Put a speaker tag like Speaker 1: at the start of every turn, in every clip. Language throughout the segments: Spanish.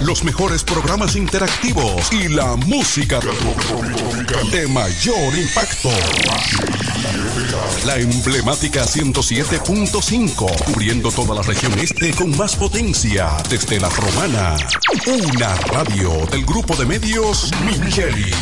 Speaker 1: los mejores programas interactivos y la música de mayor impacto. La emblemática 107.5, cubriendo toda la región este con más potencia desde la romana. Una radio del grupo de medios Micheli.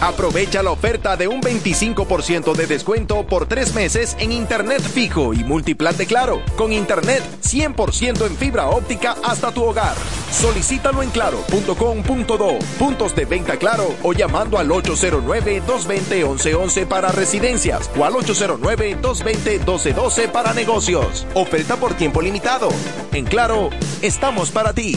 Speaker 2: Aprovecha la oferta de un 25% de descuento por tres meses en Internet fijo y multiplan de Claro, con Internet 100% en fibra óptica hasta tu hogar. Solicítalo en claro.com.do, puntos de venta Claro o llamando al 809-220-1111 para residencias o al 809-220-1212 para negocios. Oferta por tiempo limitado. En Claro, estamos para ti.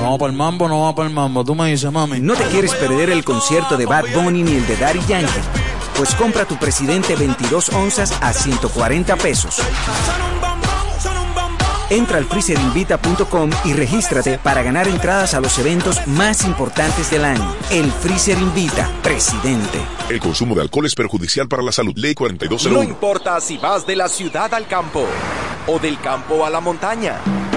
Speaker 3: Vamos para el mambo, no vamos para el mambo. Tú me dices, mami.
Speaker 4: ¿No te quieres perder el concierto de Bad Bunny ni el de Daddy Yankee? Pues compra tu presidente 22 onzas a 140 pesos. Entra al freezerinvita.com y regístrate para ganar entradas a los eventos más importantes del año. El Freezer Invita, presidente.
Speaker 5: El consumo de alcohol es perjudicial para la salud. Ley 4201.
Speaker 2: No importa si vas de la ciudad al campo o del campo a la montaña.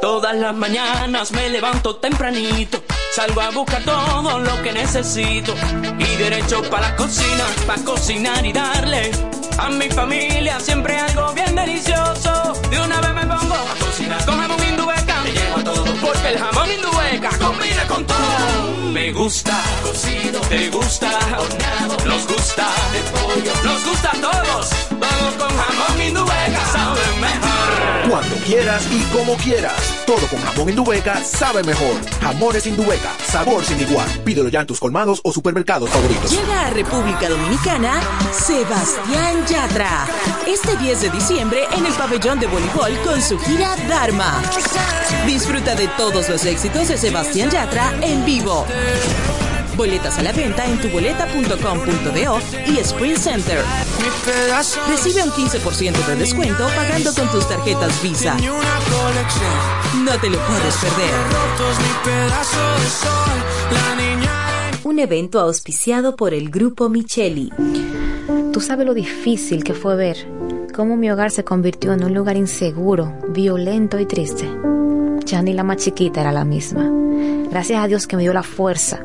Speaker 6: Todas las mañanas me levanto tempranito, salgo a buscar todo lo que necesito y derecho para la cocina, para cocinar y darle a mi familia siempre algo bien delicioso. De una vez me pongo a cocinar con jamón indubeca, me llevo a todo porque el jamón indubeca combina con todo. Me gusta cocido, te gusta horneado, nos gusta de pollo, nos gusta a todos. Vamos con jamón indubeca, sabe mejor.
Speaker 7: Cuando quieras y como quieras. Todo con jamón Indubeca sabe mejor. Jamones Indubeca, sabor sin igual. Pídelo ya en tus colmados o supermercados favoritos.
Speaker 8: Llega a República Dominicana Sebastián Yatra. Este 10 de diciembre en el pabellón de voleibol con su gira Dharma. Disfruta de todos los éxitos de Sebastián Yatra en vivo. Boletas a la venta en tuboleta.com.do y Sprint Center. Recibe un 15% de descuento pagando con tus tarjetas Visa. No te lo puedes perder.
Speaker 9: Un evento auspiciado por el Grupo Micheli.
Speaker 10: Tú sabes lo difícil que fue ver cómo mi hogar se convirtió en un lugar inseguro, violento y triste. Ya ni la más chiquita era la misma. Gracias a Dios que me dio la fuerza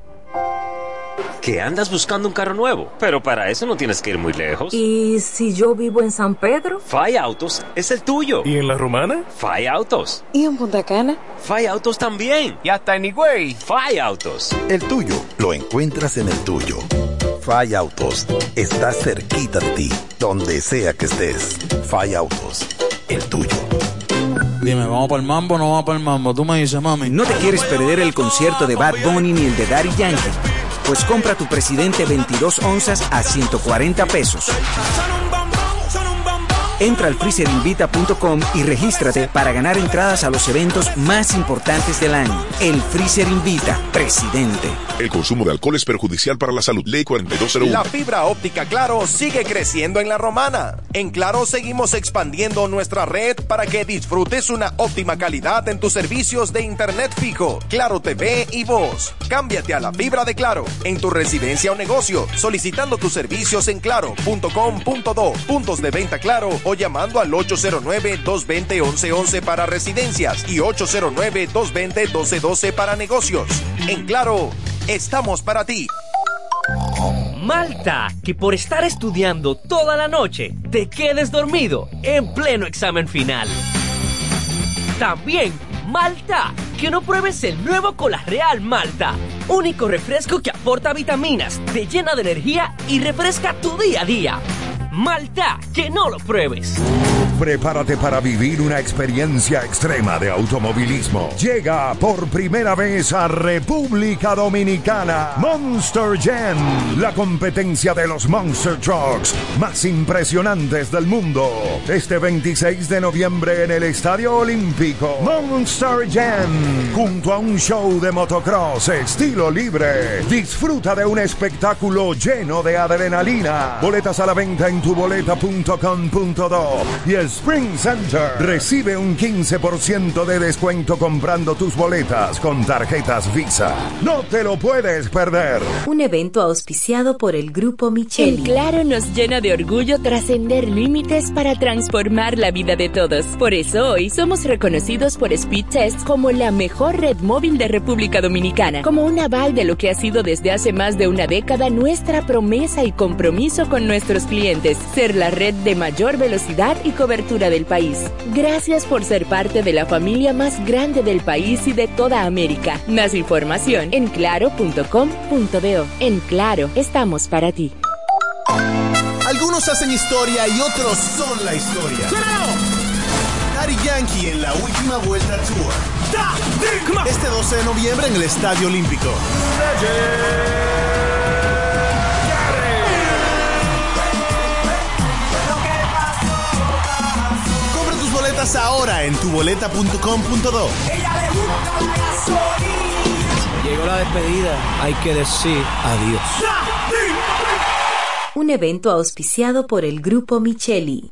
Speaker 11: ¿Que andas buscando un carro nuevo? Pero para eso no tienes que ir muy lejos.
Speaker 12: ¿Y si yo vivo en San Pedro?
Speaker 11: Fai Autos es el tuyo.
Speaker 13: ¿Y en La Romana?
Speaker 11: Fai Autos.
Speaker 12: ¿Y en Punta Cana?
Speaker 11: Fai Autos también.
Speaker 13: ¿Y hasta en Higüey?
Speaker 11: Fai Autos.
Speaker 14: El tuyo lo encuentras en el tuyo. Fai Autos está cerquita de ti.
Speaker 15: donde sea que estés. Falla Autos, el tuyo.
Speaker 3: Dime, ¿vamos para el mambo o no vamos para el mambo? Tú me dices, mami.
Speaker 4: ¿No te quieres perder el concierto de Bad Bunny ni el de Daddy Yankee? Pues compra tu presidente 22 onzas a 140 pesos. Entra al freezerinvita.com y regístrate para ganar entradas a los eventos más importantes del año. El Freezer Invita, presidente.
Speaker 5: El consumo de alcohol es perjudicial para la salud. Ley 4201.
Speaker 2: La fibra óptica Claro sigue creciendo en la romana. En Claro seguimos expandiendo nuestra red para que disfrutes una óptima calidad en tus servicios de internet fijo, Claro TV y voz. Cámbiate a la fibra de Claro en tu residencia o negocio, solicitando tus servicios en claro.com.do, puntos de venta Claro o llamando al 809-220-1111 para residencias y 809-220-1212 para negocios. En Claro, estamos para ti.
Speaker 6: Malta, que por estar estudiando toda la noche te quedes dormido en pleno examen final. También Malta, que no pruebes el nuevo Cola Real Malta, único refresco que aporta vitaminas, te llena de energía y refresca tu día a día. Malta, que no lo pruebes.
Speaker 16: Prepárate para vivir una experiencia extrema de automovilismo. Llega por primera vez a República Dominicana Monster Jam, la competencia de los Monster Trucks más impresionantes del mundo. Este 26 de noviembre en el Estadio Olímpico, Monster Jam, junto a un show de motocross estilo libre. Disfruta de un espectáculo lleno de adrenalina. Boletas a la venta en tuboleta.com.do y Spring Center recibe un 15% de descuento comprando tus boletas con tarjetas Visa. No te lo puedes perder.
Speaker 17: Un evento auspiciado por el Grupo Micheli.
Speaker 18: En Claro nos llena de orgullo trascender límites para transformar la vida de todos. Por eso hoy somos reconocidos por Speed Test como la mejor red móvil de República Dominicana, como un aval de lo que ha sido desde hace más de una década nuestra promesa y compromiso con nuestros clientes, ser la red de mayor velocidad y cobertura del país. Gracias por ser parte de la familia más grande del país y de toda América. Más información en claro.com.do. En Claro, estamos para ti.
Speaker 19: Algunos hacen historia y otros son la historia. Daddy Yankee en la última vuelta tour. Este 12 de noviembre en el Estadio Olímpico. Boletas ahora en tuboleta.com.do.
Speaker 20: Llegó la despedida, hay que decir adiós.
Speaker 17: Un evento auspiciado por el Grupo Micheli.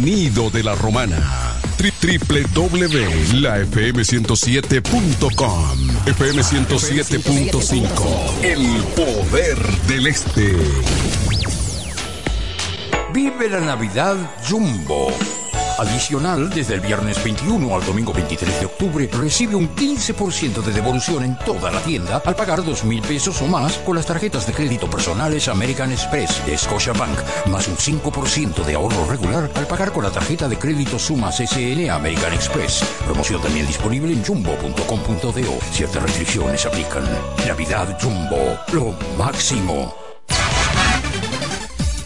Speaker 1: de la romana. www.lafm107.com FM 107.5 El poder del este.
Speaker 21: Vive la Navidad Jumbo. Adicional, desde el viernes 21 al domingo 23 de octubre, recibe un 15% de devolución en toda la tienda al pagar 2 mil pesos o más con las tarjetas de crédito personales American Express de Scotiabank, más un 5% de ahorro regular al pagar con la tarjeta de crédito Sumas SN American Express. Promoción también disponible en jumbo.com.do. Ciertas restricciones aplican. Navidad Jumbo, lo máximo.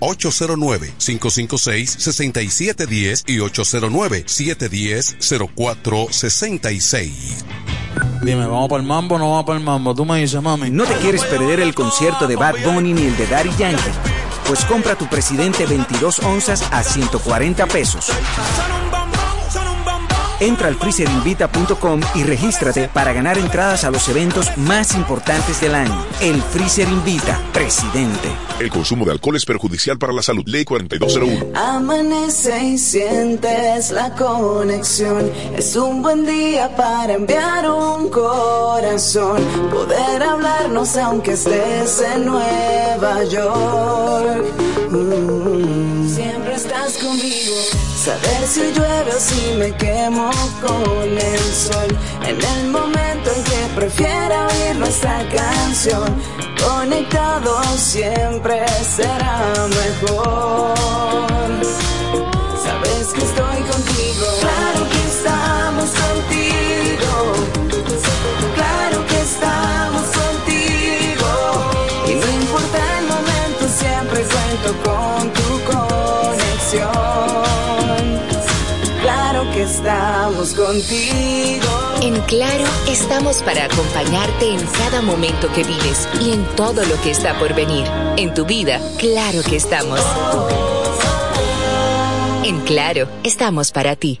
Speaker 1: 809-556-6710 y 809-710-0466.
Speaker 3: Dime, ¿vamos para el mambo o no vamos para el mambo? Tú me dices, mami.
Speaker 4: ¿No te quieres perder el concierto de Bad Bunny ni el de Daddy Yankee? Pues compra tu presidente 22 onzas a 140 pesos. Entra al freezerinvita.com y regístrate para ganar entradas a los eventos más importantes del año. El Freezer Invita, presidente.
Speaker 22: El consumo de alcohol es perjudicial para la salud. Ley 4201.
Speaker 23: Amanece y sientes la conexión. Es un buen día para enviar un corazón. Poder hablarnos aunque estés en Nueva York. Mm. Saber si llueve o si me quemo con el sol. En el momento en que prefiera oír nuestra canción. Conectado siempre será mejor. Contigo.
Speaker 18: En Claro, estamos para acompañarte en cada momento que vives y en todo lo que está por venir. En tu vida, claro que estamos. En Claro, estamos para ti.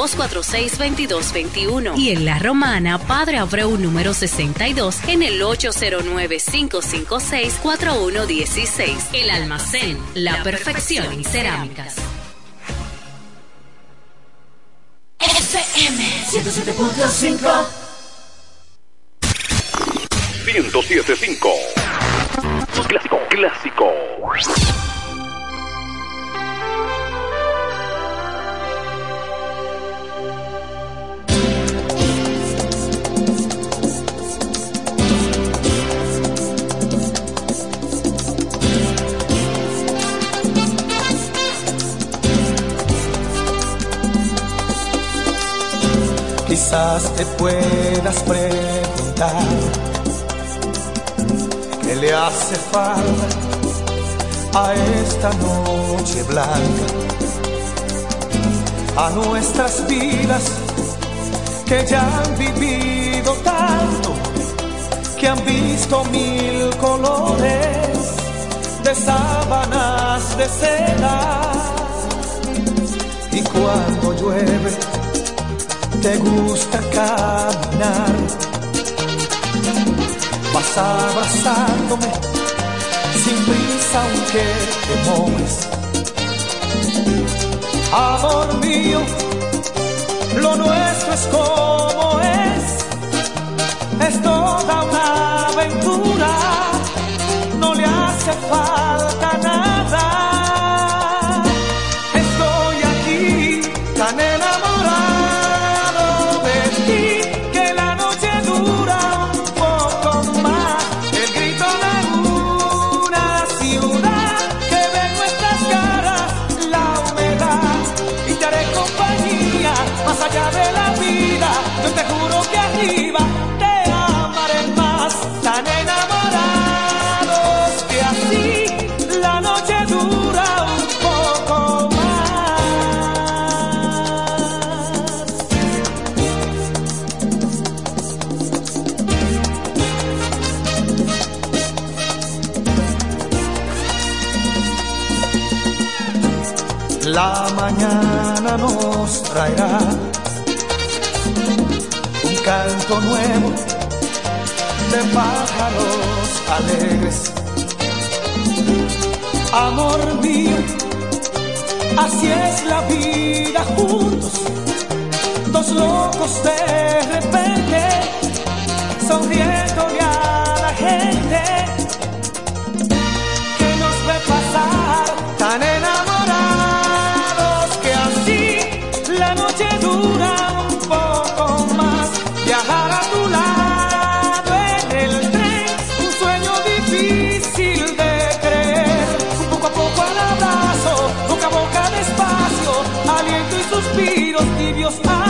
Speaker 24: 809-246-2221. Y en La Romana, Padre Abreu número 62 en el 809-556-4116. El almacén, la perfección en cerámicas.
Speaker 23: FM 107.5
Speaker 1: 1075. Clásico, clásico.
Speaker 25: Te puedas preguntar qué le hace falta a esta noche blanca, a nuestras vidas que ya han vivido tanto, que han visto mil colores de sábanas de seda. Y cuando llueve, te gusta caminar. Vas abrazándome sin prisa aunque te mojes. Amor mío, lo nuestro es como es. Es toda una aventura, no le hace falta un canto nuevo de pájaros alegres. Amor mío, así es la vida juntos, dos locos de repente, sonriéndole a la gente.
Speaker 26: cause I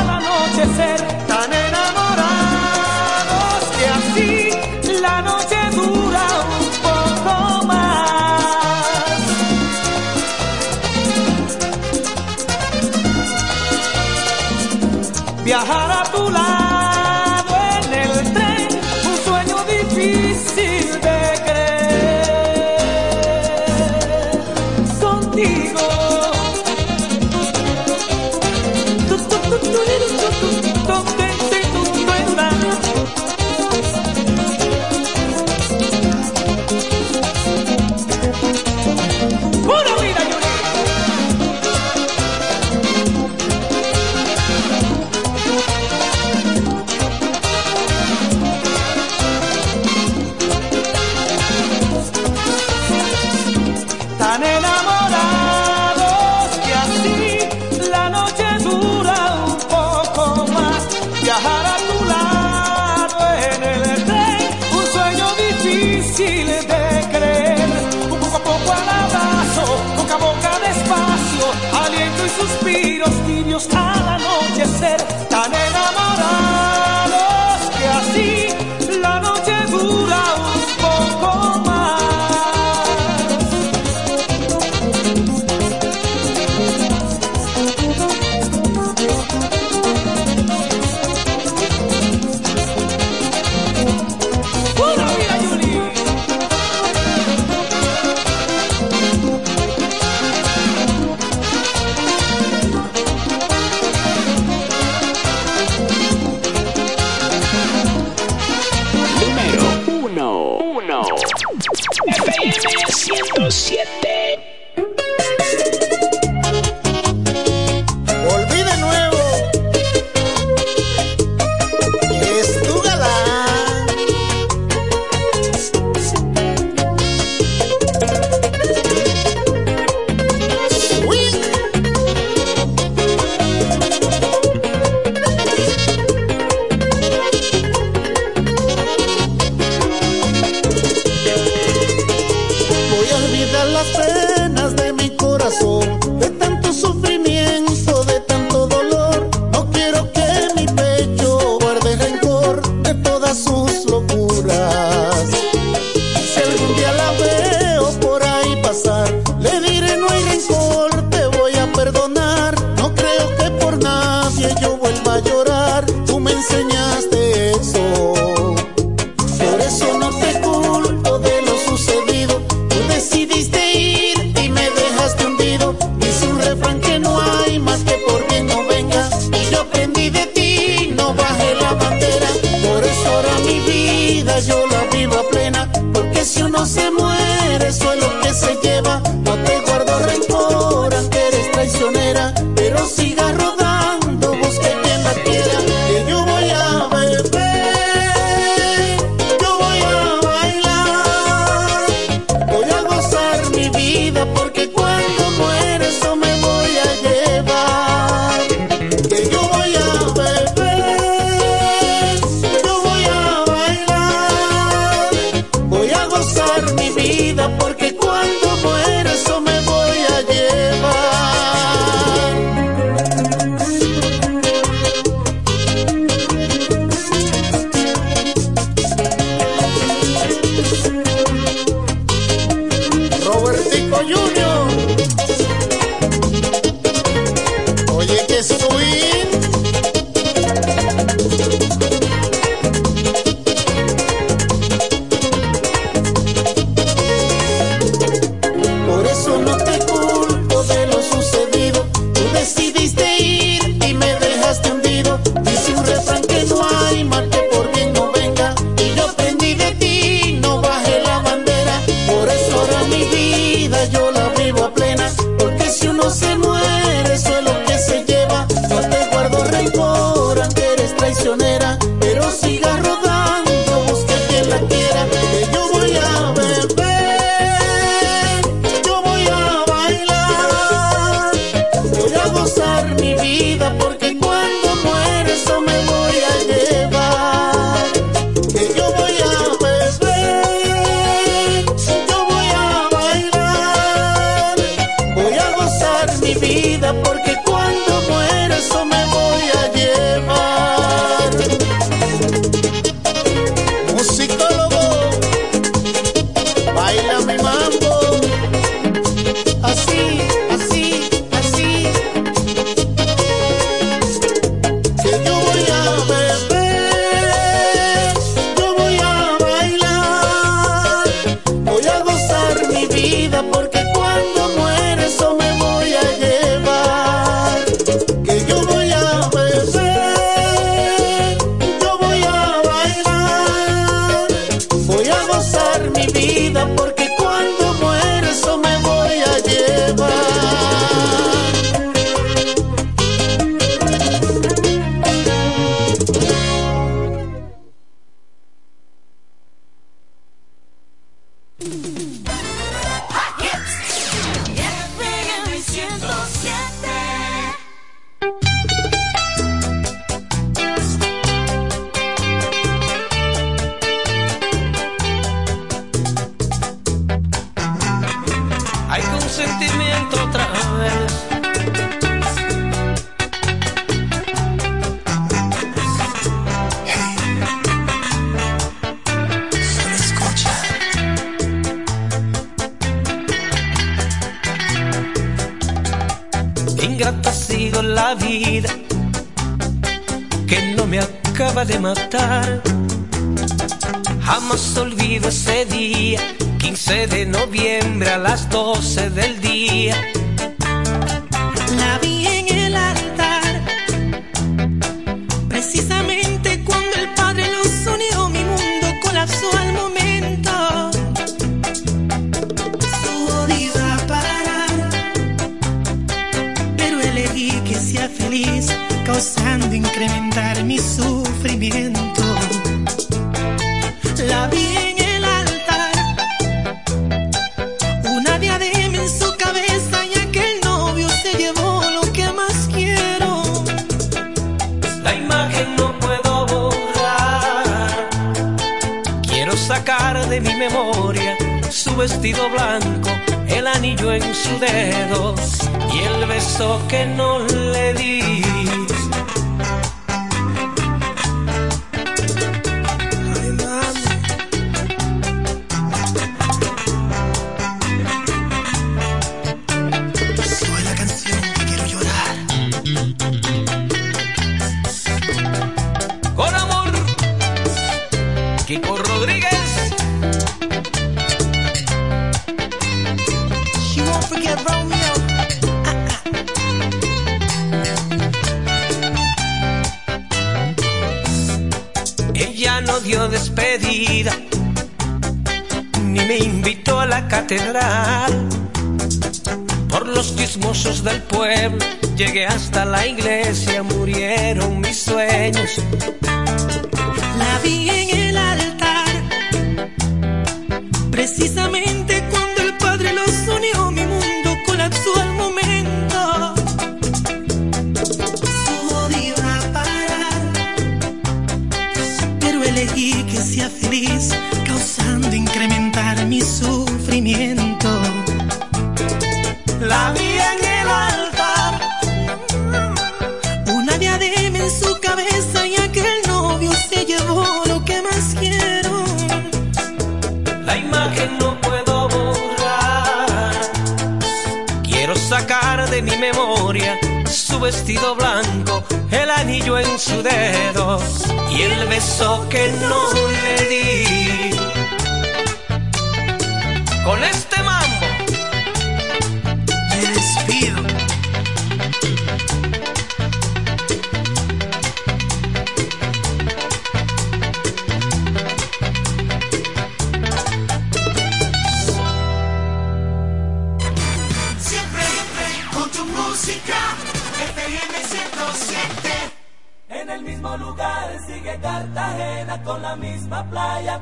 Speaker 27: con la
Speaker 26: misma playa,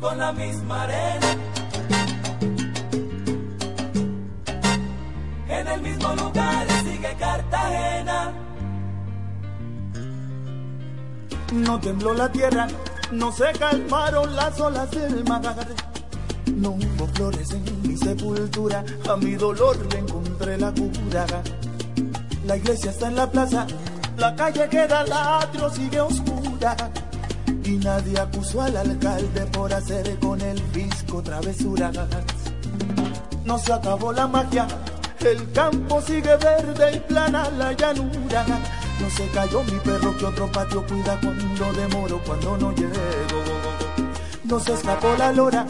Speaker 26: con la misma arena. En el mismo lugar sigue Cartagena. No tembló la tierra, no se calmaron las olas del mar. No hubo flores en mi sepultura, a mi dolor le encontré
Speaker 28: la cura. La iglesia está en la plaza, la calle queda latro, sigue oscura. Y nadie acusó al alcalde por hacer con el fisco travesuras. No se acabó la magia, el campo sigue verde y plana la llanura. No se cayó mi perro que otro patio cuida cuando demoro, cuando no llego. No se escapó la lora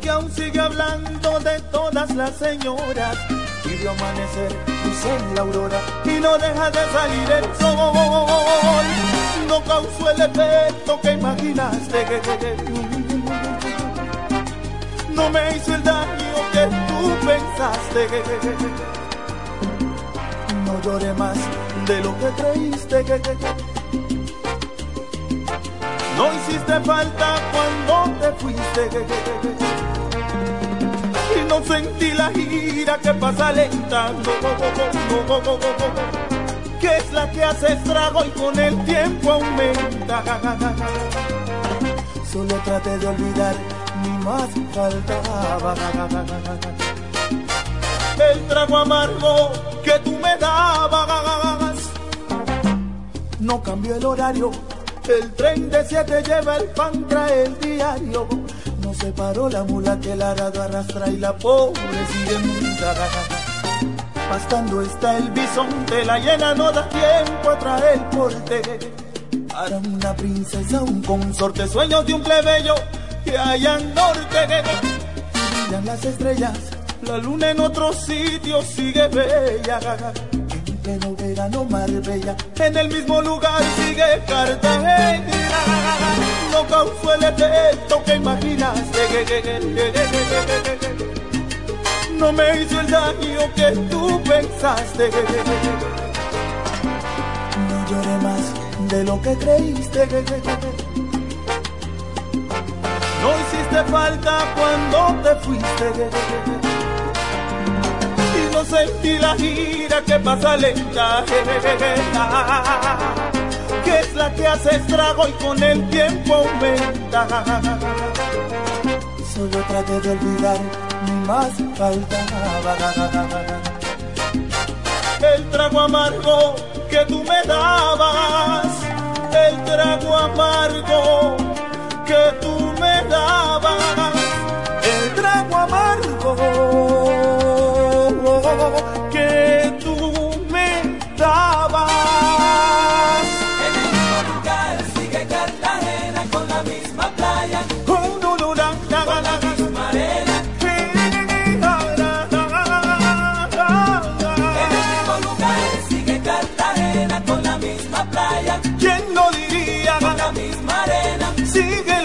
Speaker 28: que aún sigue hablando de todas las señoras. Y amanecer luz en la aurora y no deja de salir el sol. No causó el efecto que imaginaste. No me hizo el daño que tú pensaste. No lloré más de lo que creíste. No hiciste falta cuando te fuiste. Y no sentí la gira que pasa lenta. Que es la que hace estrago y con el tiempo aumenta. Solo traté de olvidar, ni más faltaba. El trago amargo que tú me dabas. No cambió el horario el tren de siete lleva el pan, trae el diario. No se paró la mula que el arado arrastra y la pobre sigue. Pastando está el bisonte, la llena no da tiempo a traer porte. Para una princesa, un consorte, sueños de un plebeyo que haya en norte. Brillan las estrellas, la luna en otro sitio sigue bella pleno verano Marbella, en el mismo lugar sigue Cartagena. No causó el efecto que imaginaste. No me hizo el daño que tú pensaste. No lloré más de lo que creíste. No hiciste falta cuando te fuiste no sentí la gira que pasa lenta, que es la que hace estrago y con el tiempo aumenta. Solo traté de olvidar, más faltaba. El trago amargo que tú me dabas, el trago amargo que tú me dabas,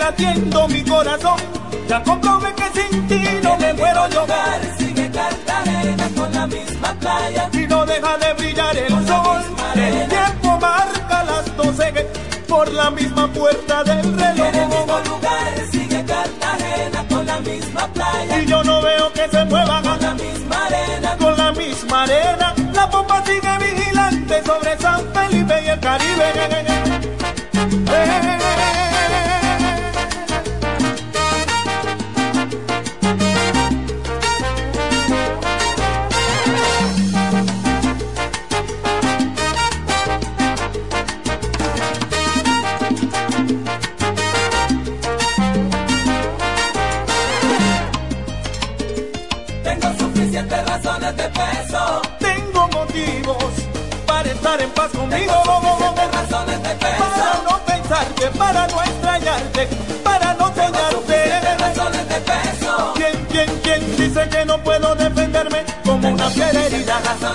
Speaker 28: latiendo mi corazón. Ya comprobé que sin ti no me muero yo. Sigue Cartagena con la misma playa. Y no deja de brillar el sol. El tiempo marca las doce por la misma puerta del reloj. En el mismo lugar sigue Cartagena con la misma playa. Y yo no veo que se mueva con la misma arena. Con la misma arena. La bomba sigue vigilante sobre San Felipe y el Caribe.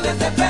Speaker 28: Herida? razones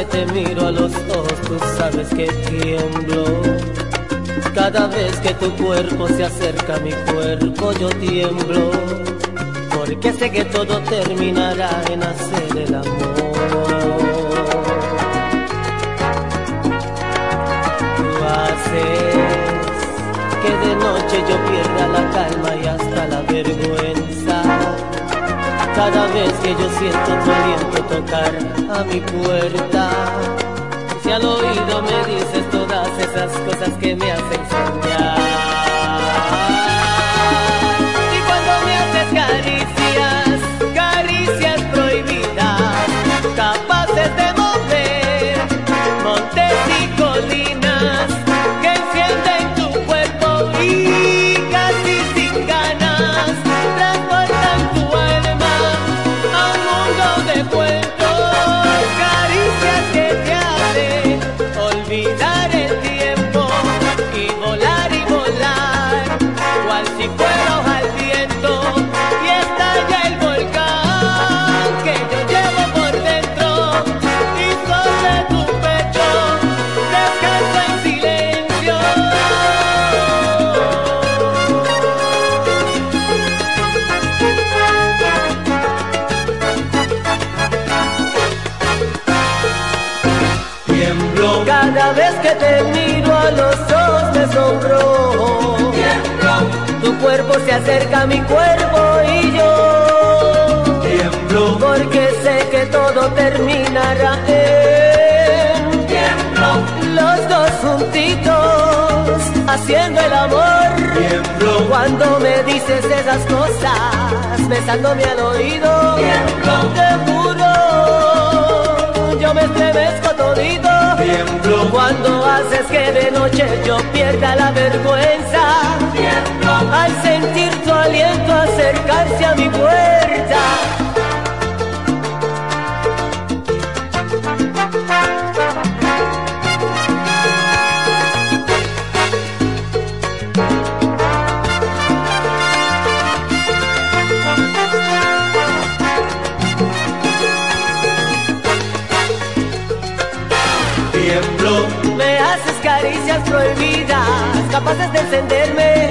Speaker 29: que te miro a los ojos, sabes que tiemblo. Cada vez que tu cuerpo se acerca a mi cuerpo, yo tiemblo. Porque sé que todo terminará en hacer el amor. Tú haces que de noche yo pierda la calma y hasta la vergüenza cada vez que yo siento tu aliento tocar a mi puerta, si al oído me dices todas esas cosas que me hacen soñar. se acerca mi cuerpo y yo tiemblo. porque sé que todo terminará en los dos juntitos haciendo el amor. Tiemblo. Cuando me dices esas cosas besándome al oído tiemblo. te juro yo me estremezco todito. Tiemblo. Cuando haces que de noche yo pierda la vergüenza al sentir tu aliento acercarse a mi pueblo. capaces de encenderme.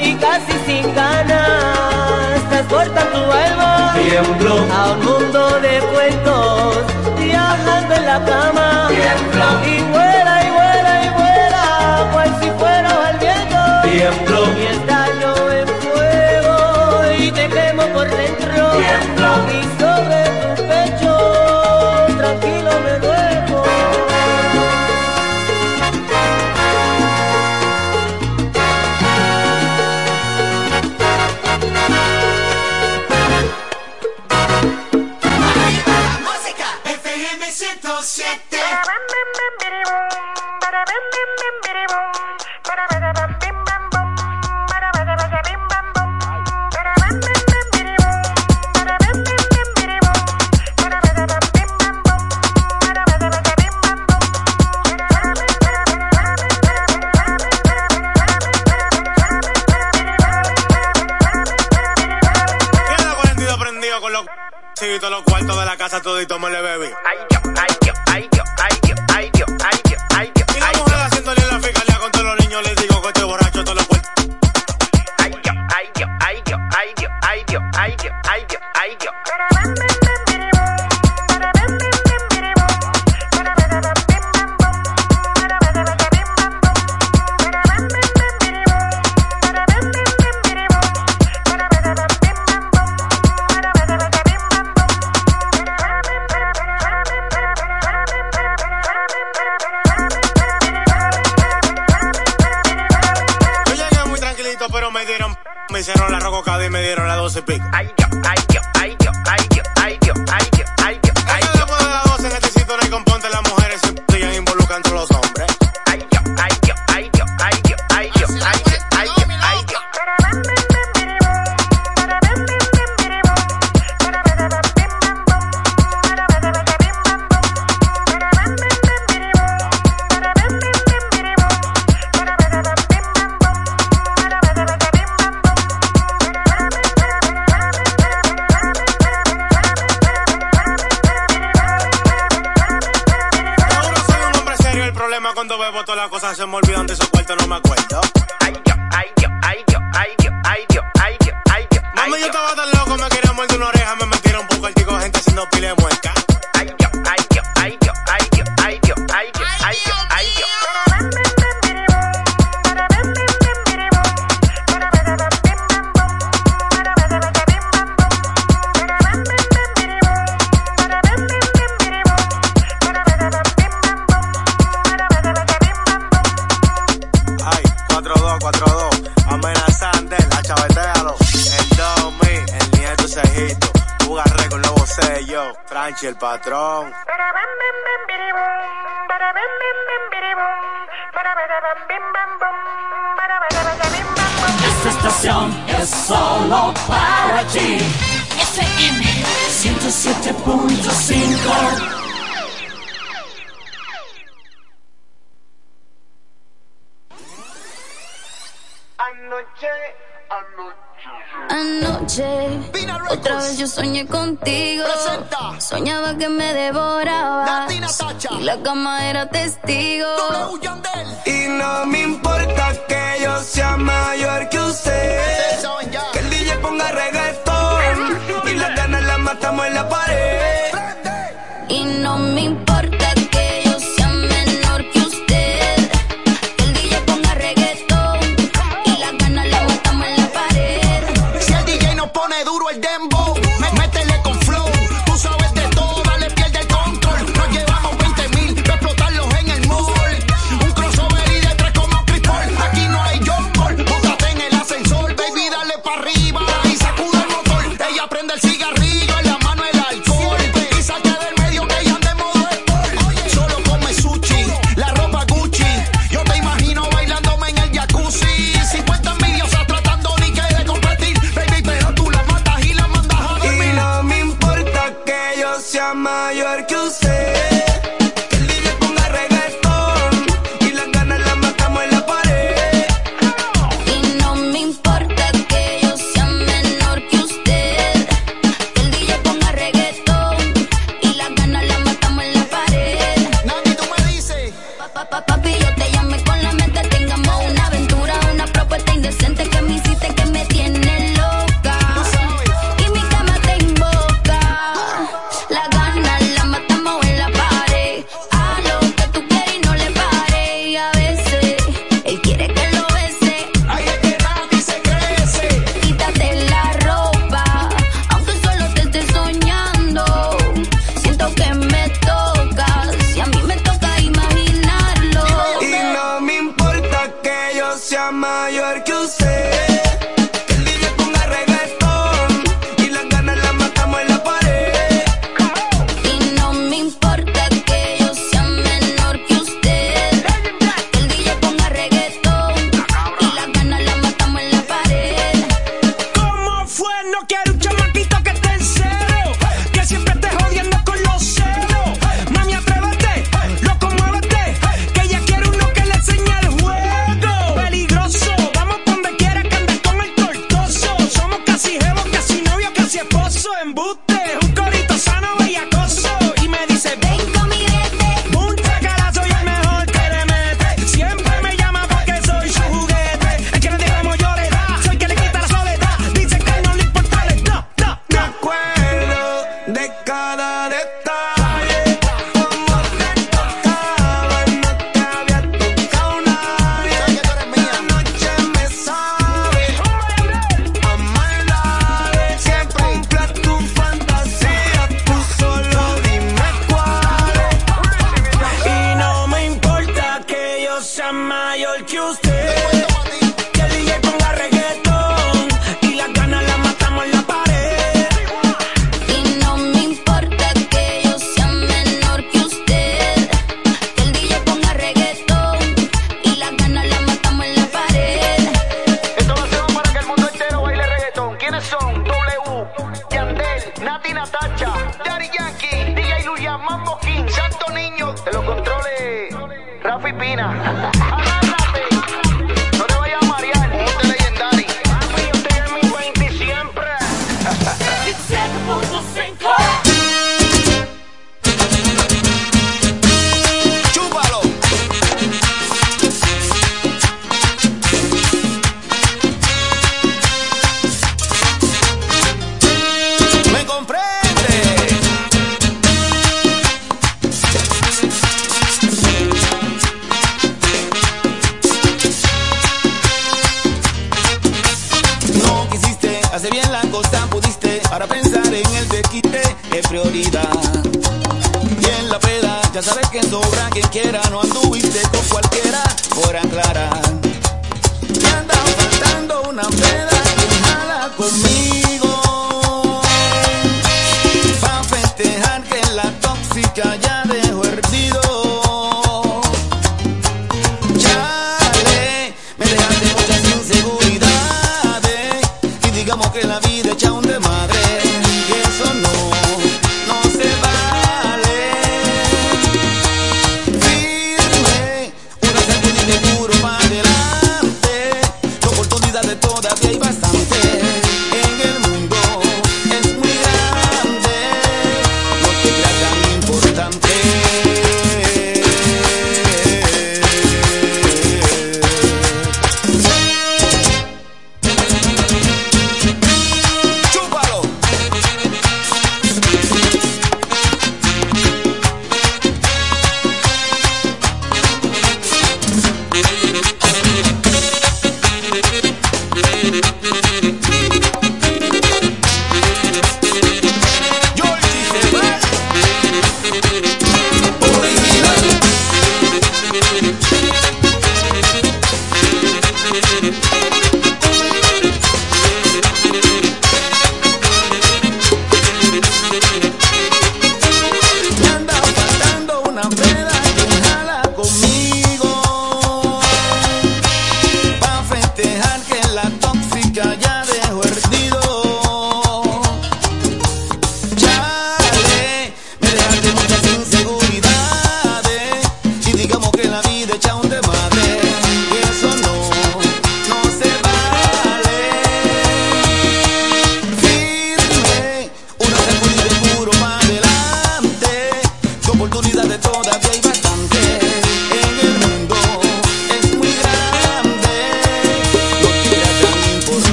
Speaker 29: Y casi sin ganas transportan tu alma a un mundo de cuentos.
Speaker 30: Viajando en la cama. Y vuela y vuela y vuela cual si fuera al viento y estallo en fuego y te quemo por dentro.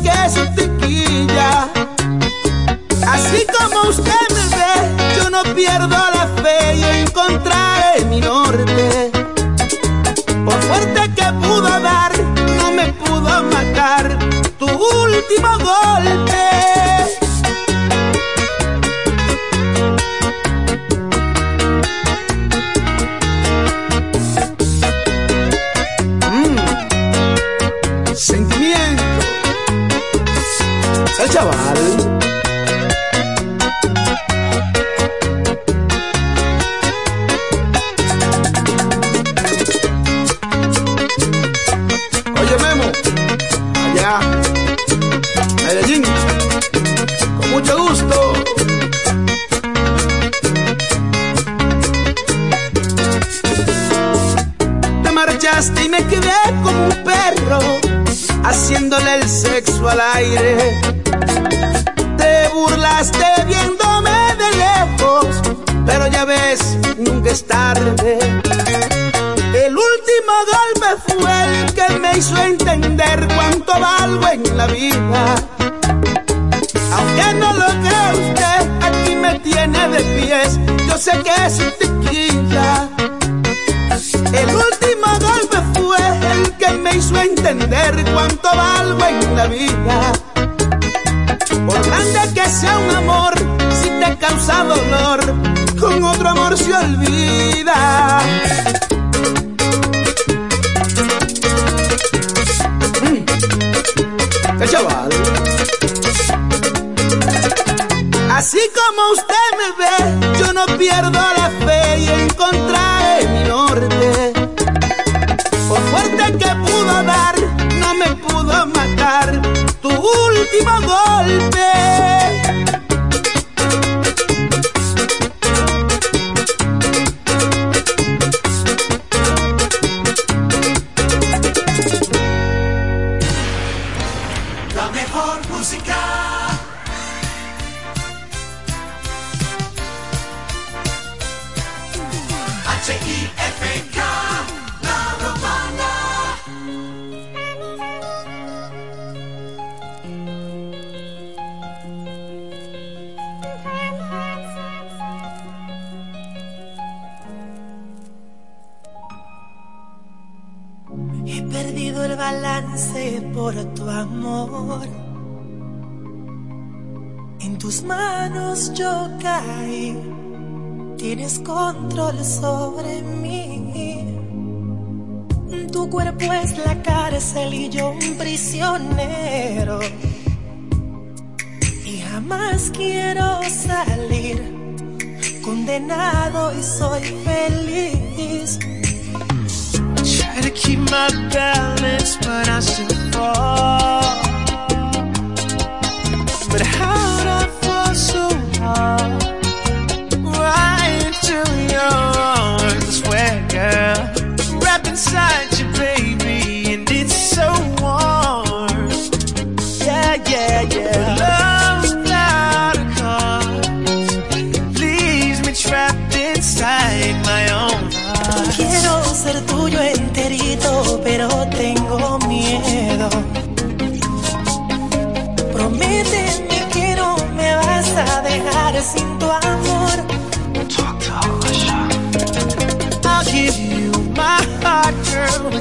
Speaker 31: que
Speaker 32: es
Speaker 33: tiquilla. Así como
Speaker 13: usted me ve, yo no pierdo la fe, yo encontraré mi norte. Por fuerte que pudo dar, no me pudo matar tu último golpe.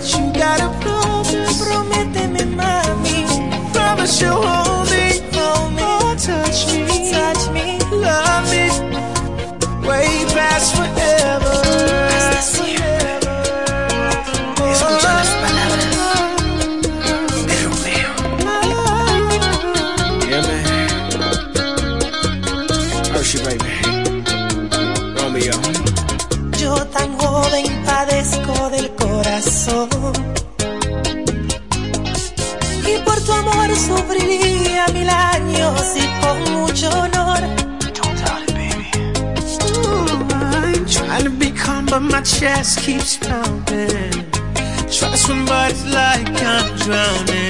Speaker 28: You got a
Speaker 34: problem, prométeme
Speaker 28: mami, I promise you'll
Speaker 26: my chest keeps pounding. Try to swim, but it's like I'm drowning.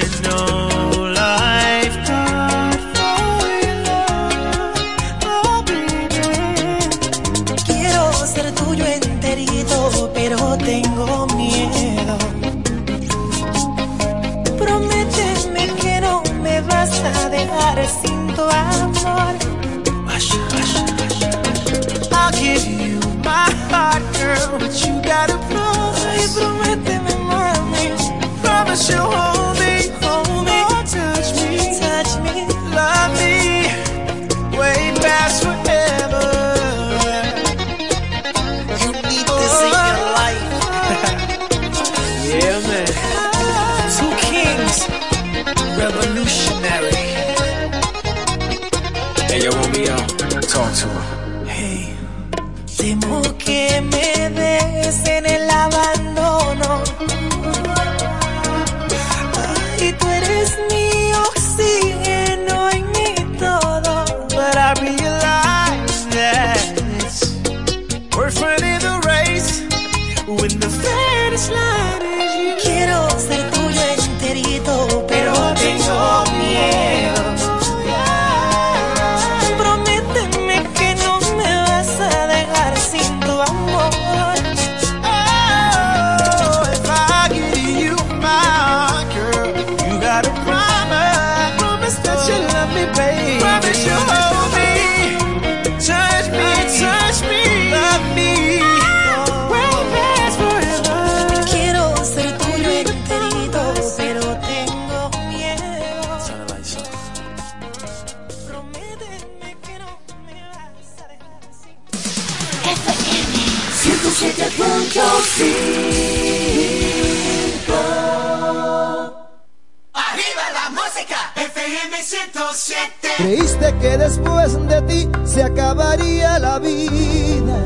Speaker 35: Creíste que después de ti se acabaría la vida.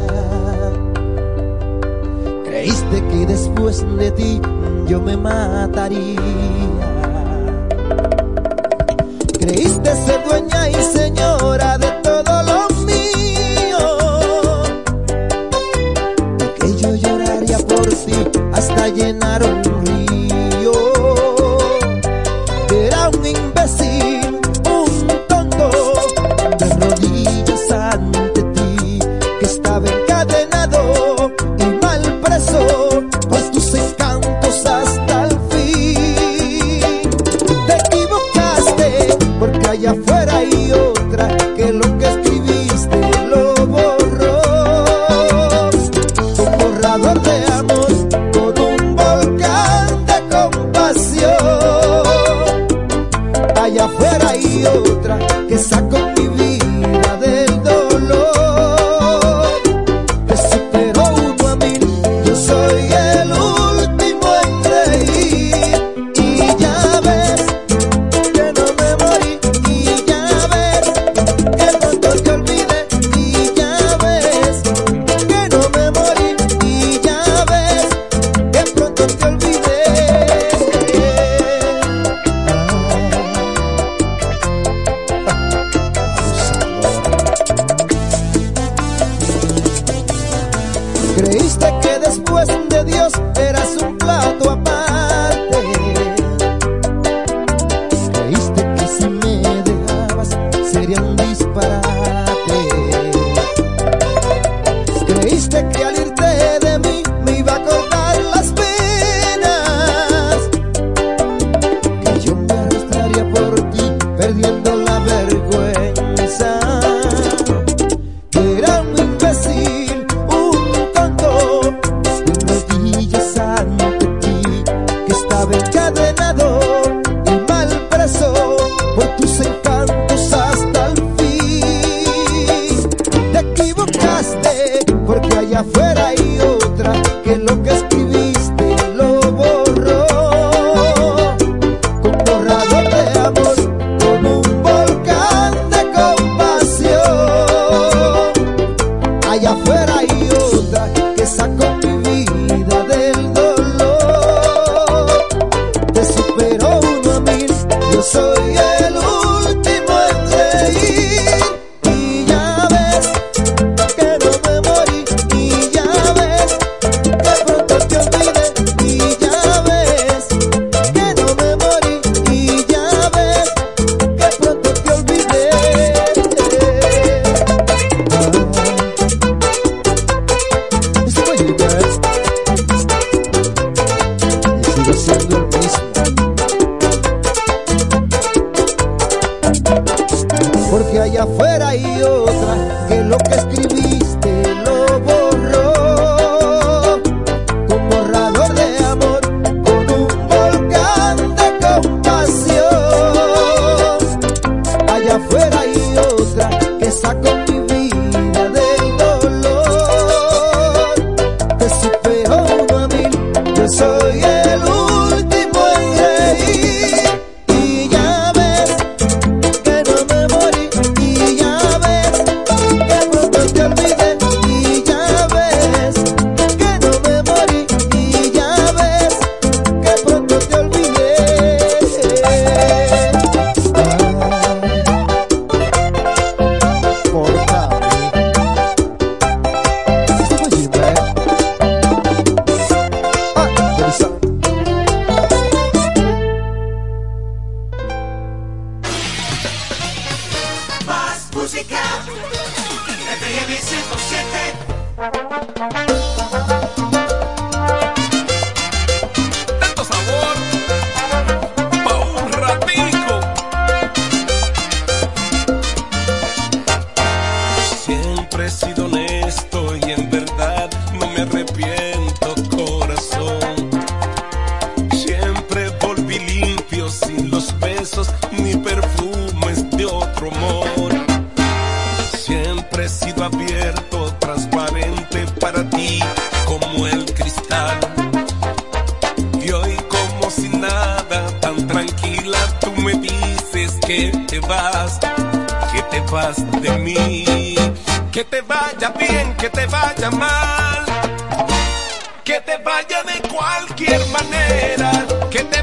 Speaker 35: Creíste que después de ti yo me mataría. Creíste ser dueña y señora de todo lo mío. Que yo lloraría por ti hasta llenar allá afuera hay otra que saco mi que te
Speaker 36: vas, que te vas de mí. Que te vaya bien, que te vaya mal, que te vaya de cualquier manera, que te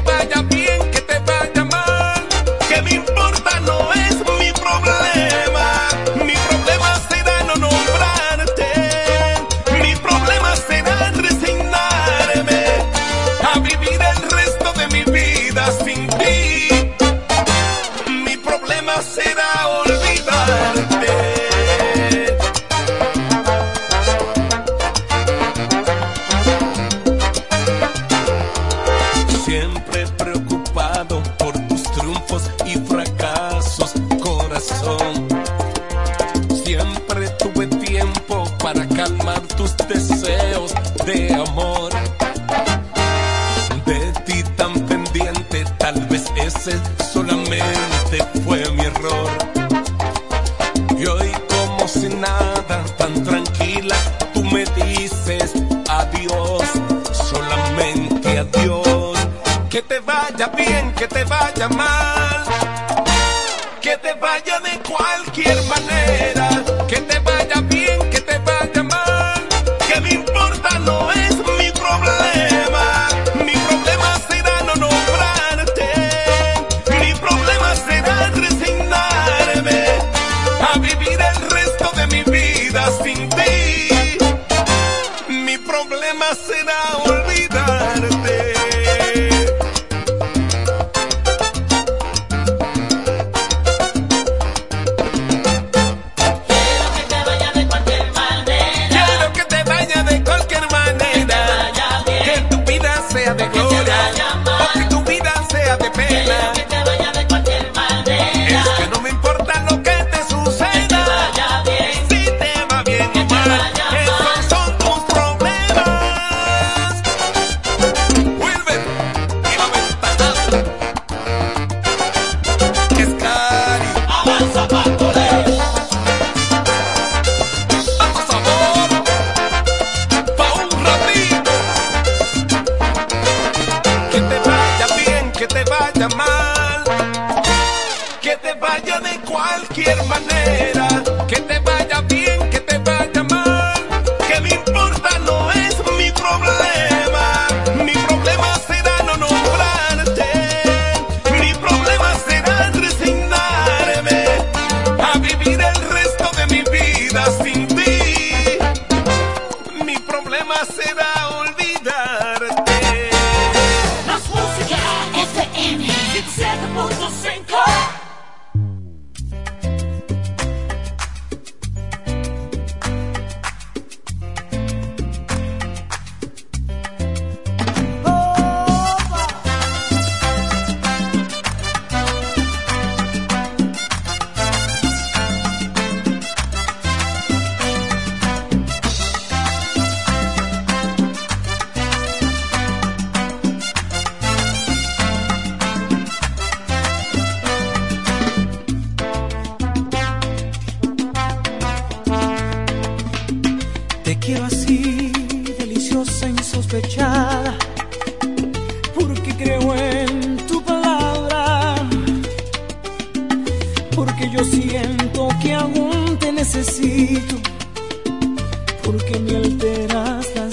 Speaker 36: que te vaya mal.
Speaker 28: porque me alteras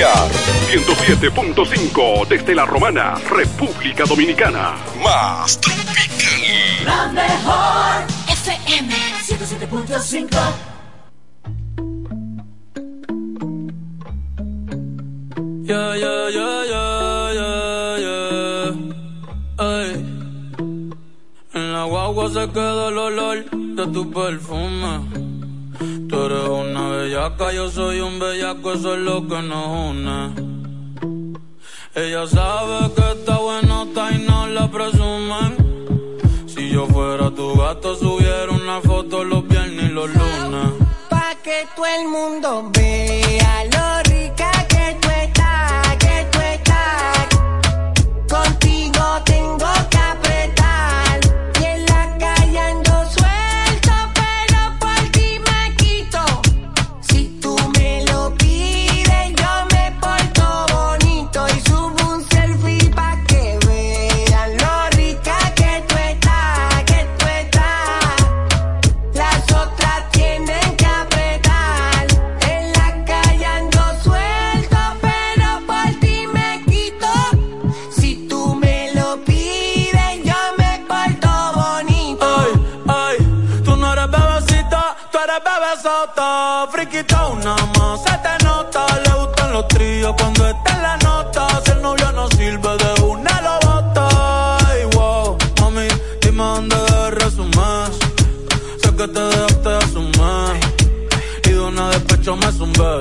Speaker 1: 107.5 desde La Romana, República Dominicana. Más tropical.
Speaker 37: La mejor FM 107.5.
Speaker 3: Yeah, yeah, yeah, yeah, yeah, yeah. Ay. En la guagua se queda el olor de tu perfume Tú eres una bellaca, yo soy un bellaco, eso es lo que nos une. Ella sabe que está bueno, está y no la presumen. Si yo fuera tu gato, subiera una foto los viernes y los lunes.
Speaker 38: Pa' que todo el mundo vea lo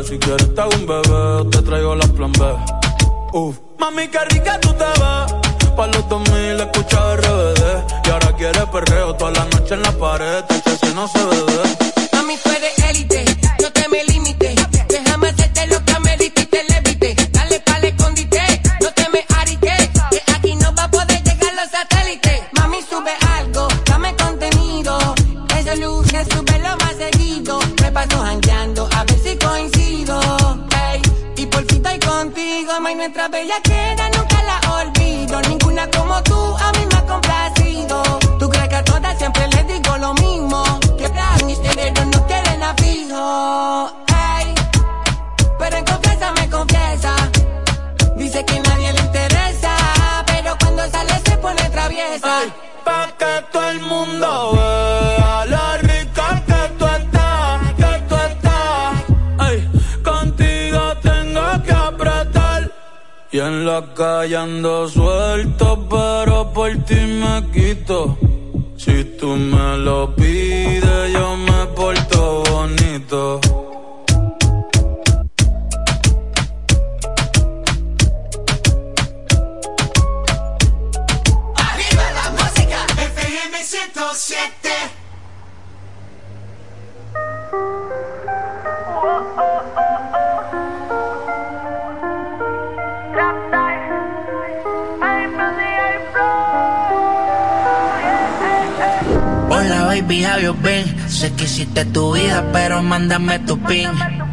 Speaker 38: Si
Speaker 3: quieres te hago un bebé, te traigo las plan B. Uf. Mami, qué rica tú te ves. Pa' los 2000 escucha RBD. Y ahora quieres perreo toda la noche en la pared. Que si no se ve.
Speaker 38: Mami, tú eres élite, no te me nuestra bella queda, nunca la olvido. Ninguna como tú, a mí me ha complacido. Tú crees que a todas siempre les digo lo mismo. Que plan, mis cerebros no quieren a fijo. Pero en confianza me confiesa. Dice que nadie le interesa, pero cuando sale se pone traviesa.
Speaker 3: La calle suelto, pero por ti me quito. Si tú me lo pides, yo
Speaker 39: baby, you been? Sé que hiciste tu vida, pero mándame tu pin.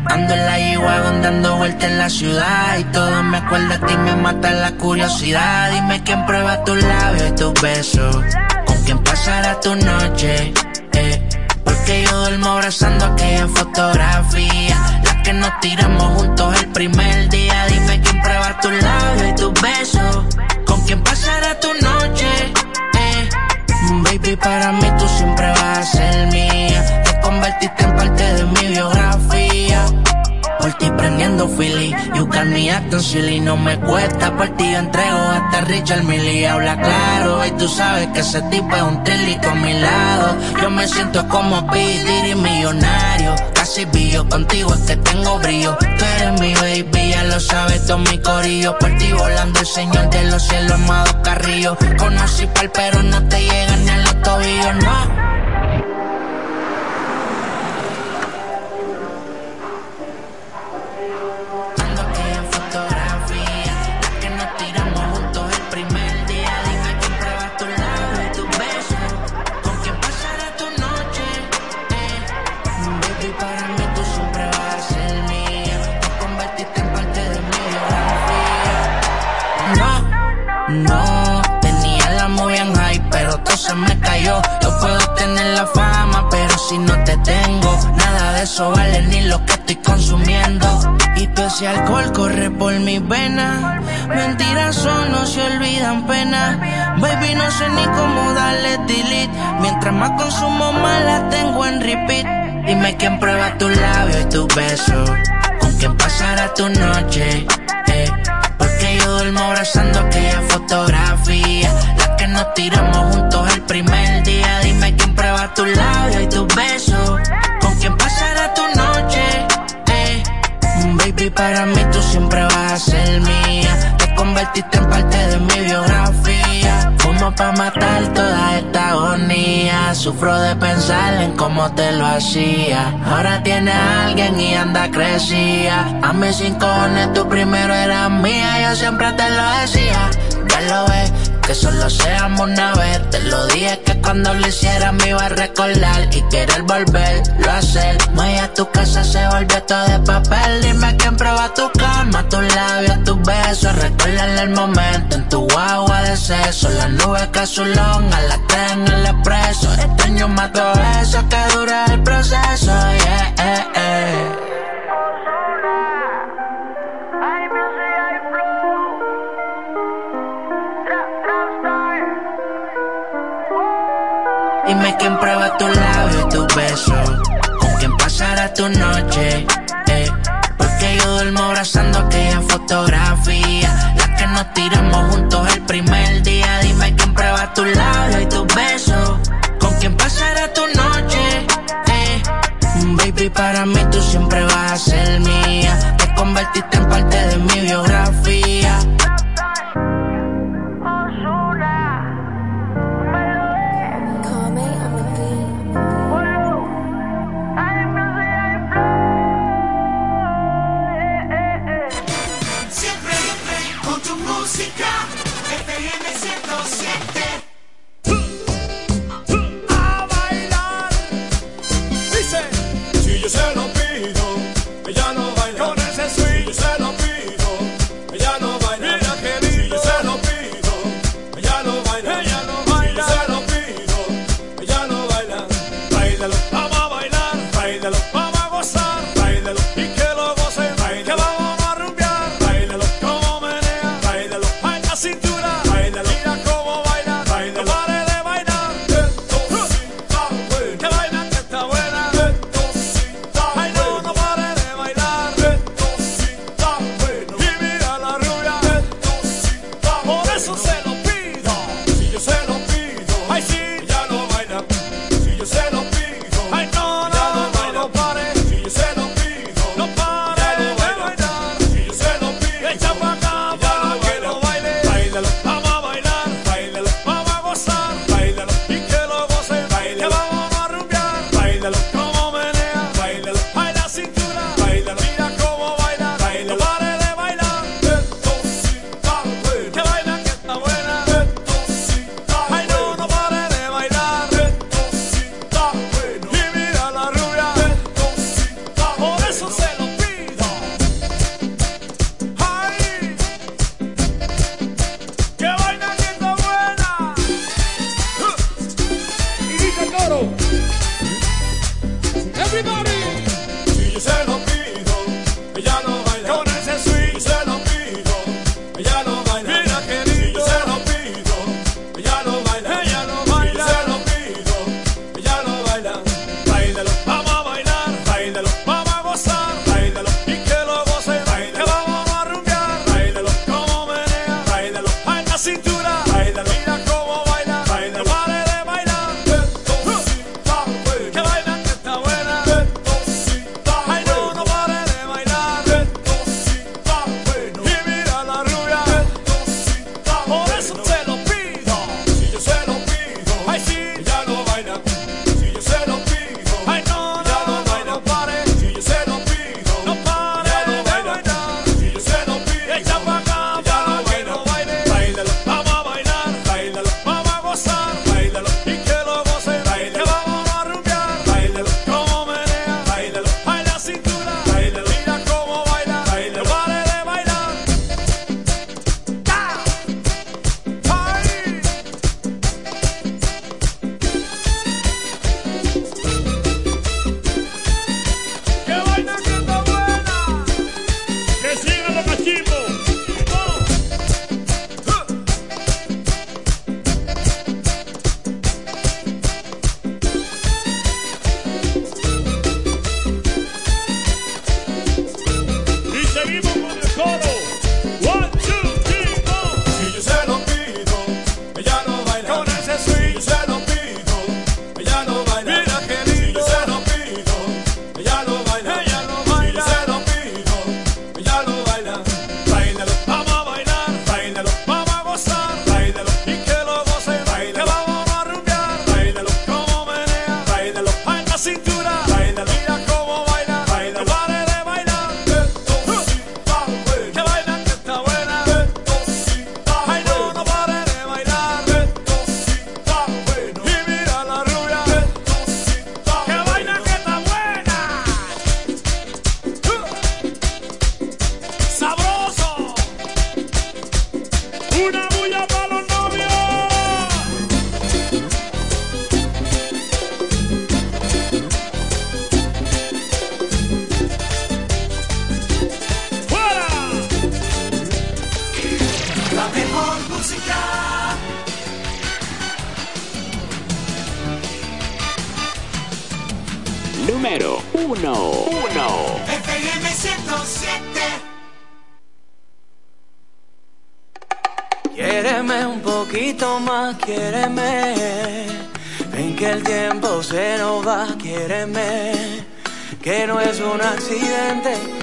Speaker 39: Ando en la G-Wagon dando vueltas en la ciudad Y todo me acuerda de ti, me mata la curiosidad Dime quién prueba tus labios y tus besos Con quién pasará tu noche eh. Porque yo duermo abrazando aquella fotografía La que nos tiramos juntos el primer día Dime quién prueba tus labios y tus besos Con quién pasará tu noche. Baby, para mí tú siempre vas a ser mía. Philly, you got me acting silly No me cuesta, por ti yo entrego hasta Richard Millie Habla claro, y tú sabes que ese tipo es un tilito a mi lado. Yo me siento como P. Diddy millonario. Casi billo, contigo es que tengo brillo. Tú eres mi baby, ya lo sabes, todo mi corillo. Por ti volando el señor de los cielos, amado Carrillo. Conocí pal, pero no te llegan ni a los tobillos, no tener la fama pero si no te tengo Nada de eso vale ni lo que estoy consumiendo. Y todo ese alcohol corre por mis venas Mentiras son, no se olvidan pena. Baby, no sé ni cómo darle delete. Mientras más consumo, más la tengo en repeat. Dime quién prueba tu labio y tu beso. Con quién pasará tu noche. Eh. Porque yo duermo abrazando aquella fotografía. La que nos tiramos juntos el primer día prueba tu labio y tu beso. Con quién pasará tu noche eh. Baby, para mí tú siempre vas a ser mía. Te convertiste en parte de mi biografía. Fumo pa' matar toda esta agonía. Sufro de pensar en cómo te lo hacía. Ahora tiene a alguien y anda crecía. A mis sin cojones tú primero eras mía Yo siempre te lo decía. Ya lo ves que solo seamos una vez Te lo dije que cuando lo hiciera me iba a recordar Y querer volverlo a hacer. Muy a tu casa se volvió todo de papel. Dime quién prueba tu cama, tus labios, tus besos. Recuérdale el momento en tu guagua de sexo Las nubes que azulón a las tres en el expreso. Extraño más todo eso que dura el proceso Yeah, eh, eh. Dime quién prueba tu labio y tu beso Con quién pasará tu noche eh. Porque yo duermo abrazando aquella fotografía La que nos tiramos juntos el primer día Dime quién prueba tu labio y tu beso Con quién pasará tu noche
Speaker 38: para mí tú siempre vas a ser mía. Te convertiste en parte de mi biografía.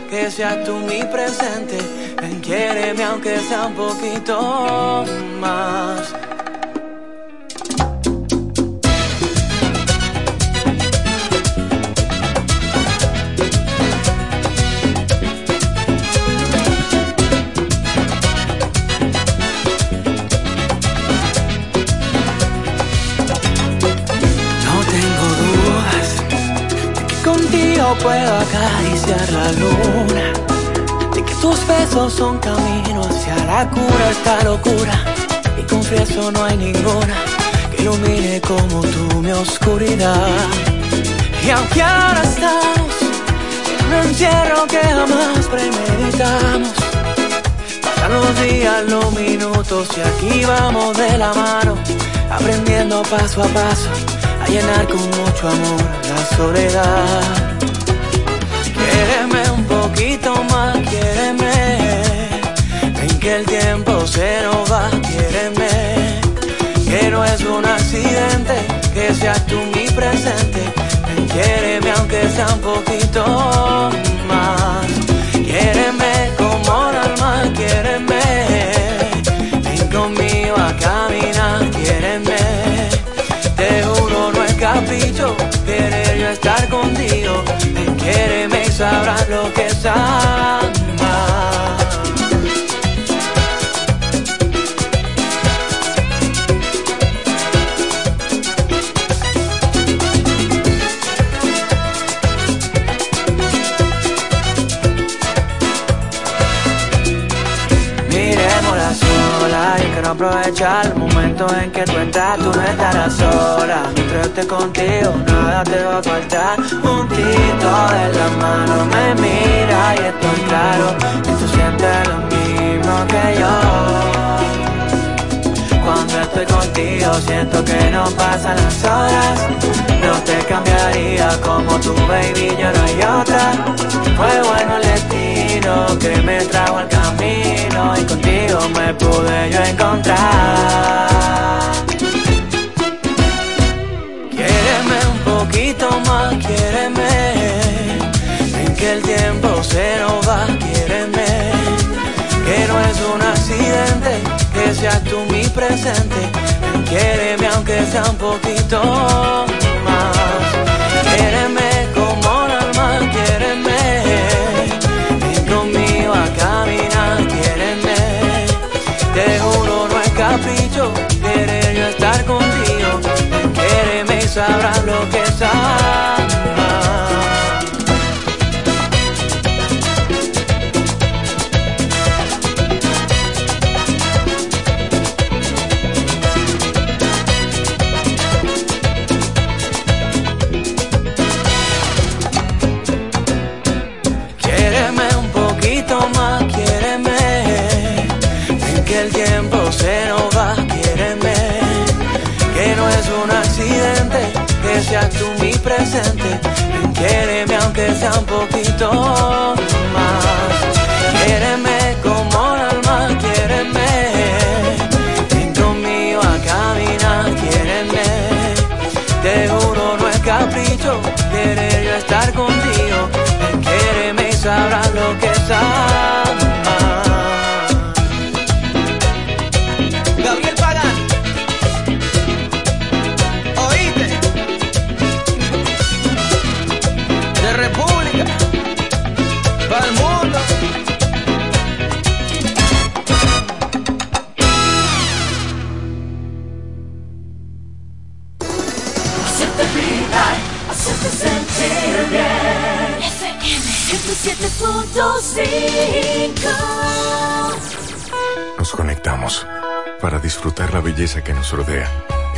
Speaker 40: Que
Speaker 41: seas tú mi presente. Ven, quiéreme aunque sea un poquito más. Puedo acariciar la luna, de que tus besos son camino hacia la cura, esta locura. Y confieso no hay ninguna que ilumine como tú mi oscuridad. Y aunque ahora estamos en un encierro que jamás premeditamos, pasan los días, los minutos y aquí vamos de la mano, aprendiendo paso a paso a llenar con mucho amor la soledad. Quiéreme un poquito más, quiéreme. Ven que el tiempo se nos va, quiéreme. Que no es un accidente, que seas tú mi presente. Ven, quiéreme aunque sea un poquito más. Quiéreme como el alma, quiéreme. Ven conmigo a caminar, quiéreme. Te juro no es capricho Querer yo estar contigo Ven, sabrás lo que es Miremos la sola y que no aprovechar momento en que tú estás, tú no estarás sola. Mientras esté contigo, nada te va a faltar. Juntito de la mano me mira y estoy claro que tú sientes lo mismo que yo. Cuando estoy contigo siento que no pasan las horas No te cambiaría como tu baby, yo no hay otra Fue bueno el destino que me trajo al camino Y contigo me pude yo encontrar. Quiéreme un poquito más, quiéreme Ven que el tiempo se nos va, quiéreme Que no es un accidente, que seas tú mi presente Ven, quiéreme aunque sea un poquito más. Quiéreme querer yo estar contigo. Y sabrás lo que es seas tú mi presente. Ven, quiéreme aunque sea un poquito más. Quiéreme como el alma, quiéreme. Ven conmigo a caminar, quiéreme. Te juro no es capricho, querer yo estar contigo. Ven, quiéreme y sabrás lo que es De República. Para el mundo.
Speaker 42: Hacerte vibrar, hacerte sentir bien. FM 107.5
Speaker 43: Nos conectamos para disfrutar la belleza que nos rodea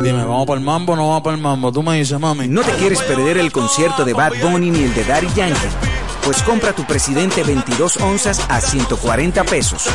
Speaker 3: Dime, ¿vamos para el mambo o no vamos para el mambo? Tú me dices, mami.
Speaker 4: ¿No te quieres perder el concierto de Bad Bunny ni el de Daddy Yankee? Pues compra tu presidente 22 onzas a 140 pesos.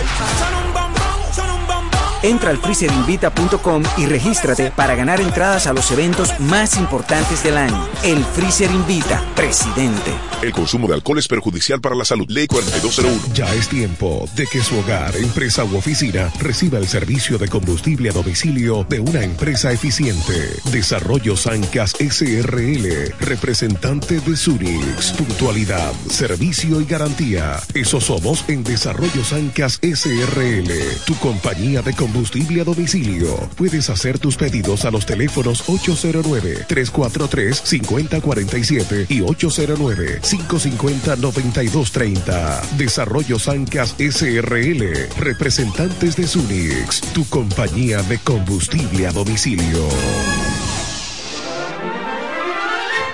Speaker 4: Entra al freezerinvita.com y regístrate para ganar entradas a los eventos más importantes del año. El Freezer Invita, presidente.
Speaker 44: El consumo de alcohol es perjudicial para la salud. Ley 4201.
Speaker 1: Ya es tiempo de que su hogar, empresa u oficina reciba el servicio de combustible a domicilio de una empresa eficiente. Desarrollo Sancas SRL, representante de Sunix. Puntualidad, servicio y garantía. Eso somos en Desarrollo Sancas SRL, tu compañía de combustible a domicilio. Puedes hacer tus pedidos a los teléfonos 809-343-5047 y 809-550-9230. Desarrollo Sancas SRL, representantes de Sunix, tu compañía de combustible a domicilio.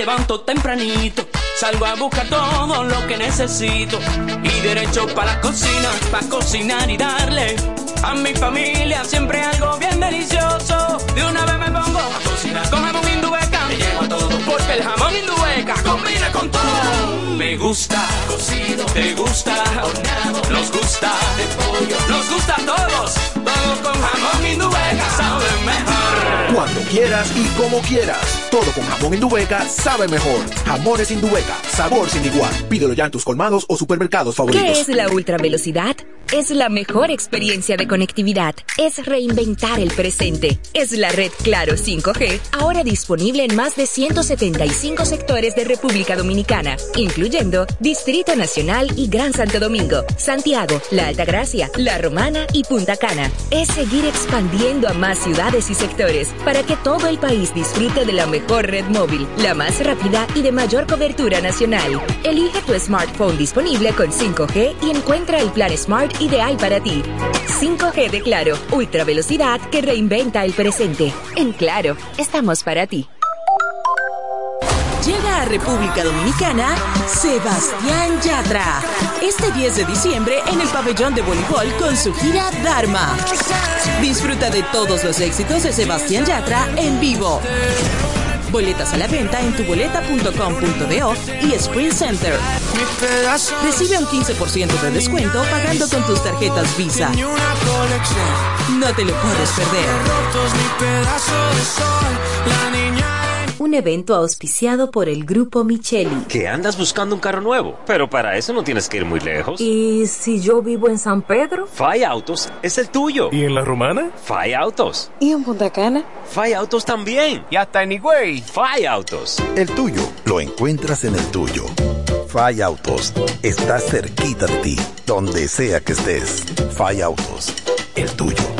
Speaker 6: levanto tempranito, salgo a buscar todo lo que necesito y derecho para la cocina, para cocinar y darle a mi familia siempre algo bien delicioso. De una vez me pongo a cocinar con jamón a todo porque el jamón indubeca combina con todo. Me gusta cocido, te gusta horneado, nos gusta de pollo, nos gusta a todos, todos con jamón indubeca saben mejor.
Speaker 14: Cuando quieras y como quieras. Todo con jamón Indubeca sabe mejor. Jamones Indubeca, sabor sin igual. Pídelo ya en tus colmados o supermercados favoritos.
Speaker 18: ¿Qué es la ultravelocidad? Es la mejor experiencia de conectividad. Es reinventar el presente. Es la red Claro 5G, ahora disponible en más de 175 sectores de República Dominicana, incluyendo Distrito Nacional y Gran Santo Domingo, Santiago, La Altagracia, La Romana y Punta Cana. Es seguir expandiendo a más ciudades y sectores para que todo el país disfrute de la mejor red móvil, la más rápida y de mayor cobertura nacional. Elige tu smartphone disponible con 5G y encuentra el plan Smart ideal para ti. 5G de Claro, ultra velocidad que reinventa el presente. En Claro, estamos para ti.
Speaker 8: Llega a República Dominicana Sebastián Yatra. Este 10 de diciembre en el pabellón de voleibol con su gira Dharma. Disfruta de todos los éxitos de Sebastián Yatra en vivo. Boletas a la venta en tuboleta.com.do y Sprint Center. Recibe un 15% de descuento pagando con tus tarjetas Visa. No te lo puedes perder.
Speaker 9: Un evento auspiciado por el Grupo Micheli.
Speaker 11: ¿Que andas buscando un carro nuevo? Pero para eso no tienes que ir muy lejos.
Speaker 9: ¿Y si yo vivo en San Pedro?
Speaker 11: Fai Autos es el tuyo.
Speaker 45: ¿Y en la romana?
Speaker 11: Fai Autos.
Speaker 9: ¿Y en Punta Cana?
Speaker 11: Fai Autos también.
Speaker 45: Y hasta en Higüey.
Speaker 11: Fai Autos.
Speaker 46: El tuyo lo encuentras en el tuyo. Fai Autos está cerquita de ti, donde sea que estés. Fai Autos, el tuyo.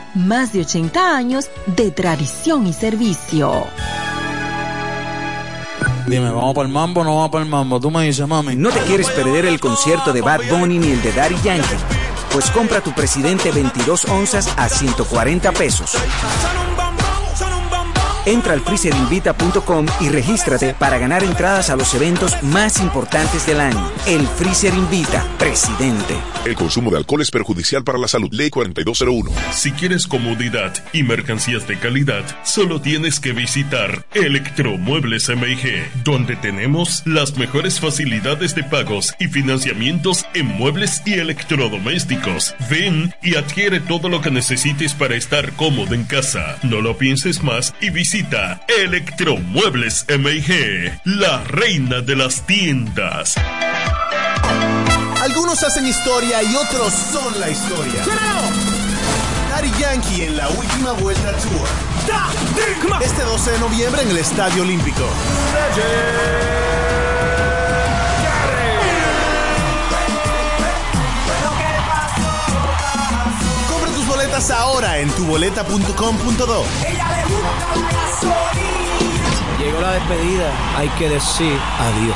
Speaker 17: más de 80 años de tradición y servicio.
Speaker 3: Dime, ¿vamos para el mambo o no vamos para el mambo? Tú me dices, mami.
Speaker 4: ¿No te quieres perder el concierto de Bad Bunny ni el de Daddy Yankee? Pues compra tu presidente 22 onzas a 140 pesos. Entra al freezerinvita.com y regístrate para ganar entradas a los eventos más importantes del año. El Freezer Invita, presidente.
Speaker 47: El consumo de alcohol es perjudicial para la salud. Ley 4201.
Speaker 48: Si quieres comodidad y mercancías de calidad, solo tienes que visitar Electromuebles MIG, donde tenemos las mejores facilidades de pagos y financiamientos en muebles y electrodomésticos. Ven y adquiere todo lo que necesites para estar cómodo en casa. No lo pienses más y visita Electromuebles MIG, la reina de las tiendas.
Speaker 49: Algunos hacen historia y otros son la historia. Daddy Yankee en la última vuelta tour. Este 12 de noviembre en el Estadio Olímpico. Boletas ahora en tuboleta.com.do.
Speaker 50: Llegó la despedida, hay que decir adiós.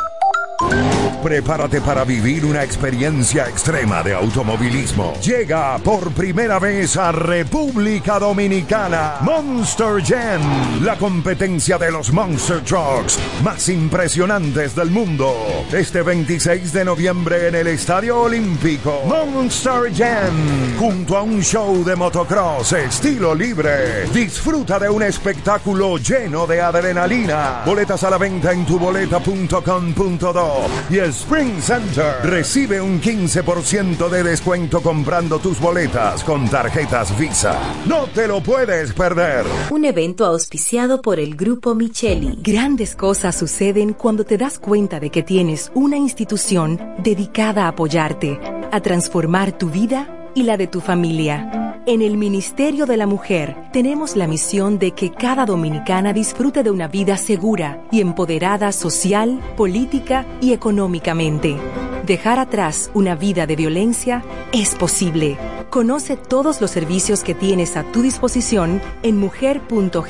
Speaker 16: Prepárate para vivir una experiencia extrema de automovilismo. Llega por primera vez a República Dominicana Monster Jam, la competencia de los Monster Trucks más impresionantes del mundo. Este 26 de noviembre en el Estadio Olímpico. Monster Jam, junto a un show de motocross estilo libre. Disfruta de un espectáculo lleno de adrenalina. Boletas a la venta en tuboleta.com.do y Spring Center. Recibe un 15% de descuento comprando tus boletas con tarjetas Visa. No te lo puedes perder.
Speaker 51: Un evento auspiciado por el Grupo Micheli.
Speaker 9: Grandes cosas suceden cuando te das cuenta de que tienes una institución dedicada a apoyarte, a transformar tu vida y la de tu familia. En el Ministerio de la Mujer tenemos la misión de que cada dominicana disfrute de una vida segura y empoderada social, política y económicamente. Dejar atrás una vida de violencia es posible. Conoce todos los servicios que tienes a tu disposición en mujer.gov.do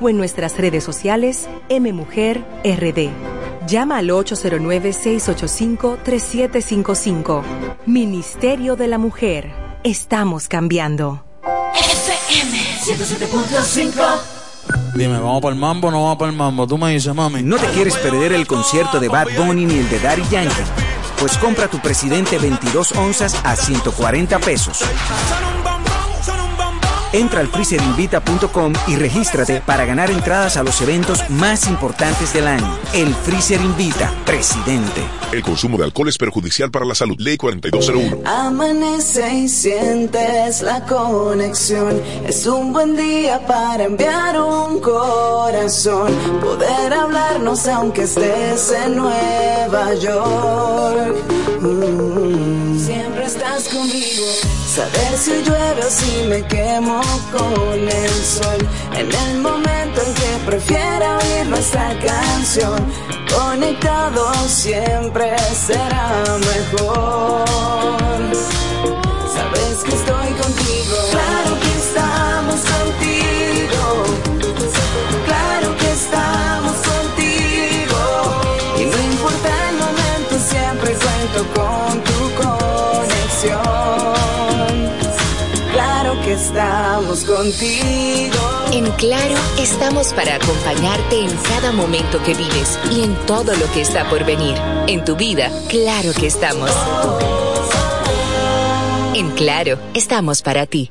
Speaker 9: o en nuestras redes sociales MMujerRD. Llama al 809-685-3755. Ministerio de la Mujer. Estamos cambiando.
Speaker 26: FM 107.5
Speaker 52: Dime, ¿vamos para el mambo o no vamos para el mambo? Tú me dices, mami.
Speaker 4: ¿No te quieres perder el concierto de Bad Bunny ni el de Daddy Yankee? Pues compra tu presidente 22 onzas a 140 pesos. Entra al freezerinvita.com y regístrate para ganar entradas a los eventos más importantes del año. El Freezer Invita, presidente.
Speaker 47: El consumo de alcohol es perjudicial para la salud. Ley 4201.
Speaker 23: Amanece y sientes la conexión. Es un buen día para enviar un corazón. Poder hablarnos aunque estés en Nueva York. Mm, Siempre estás conmigo. Saber si llueve o si me quemo con el sol. En el momento en que prefiera oír nuestra canción. Conectado siempre será mejor. Sabes que estoy contigo. Claro que estamos contigo. Contigo.
Speaker 18: En Claro, estamos para acompañarte en cada momento que vives y en todo lo que está por venir. En tu vida, claro que estamos. En Claro, estamos para ti.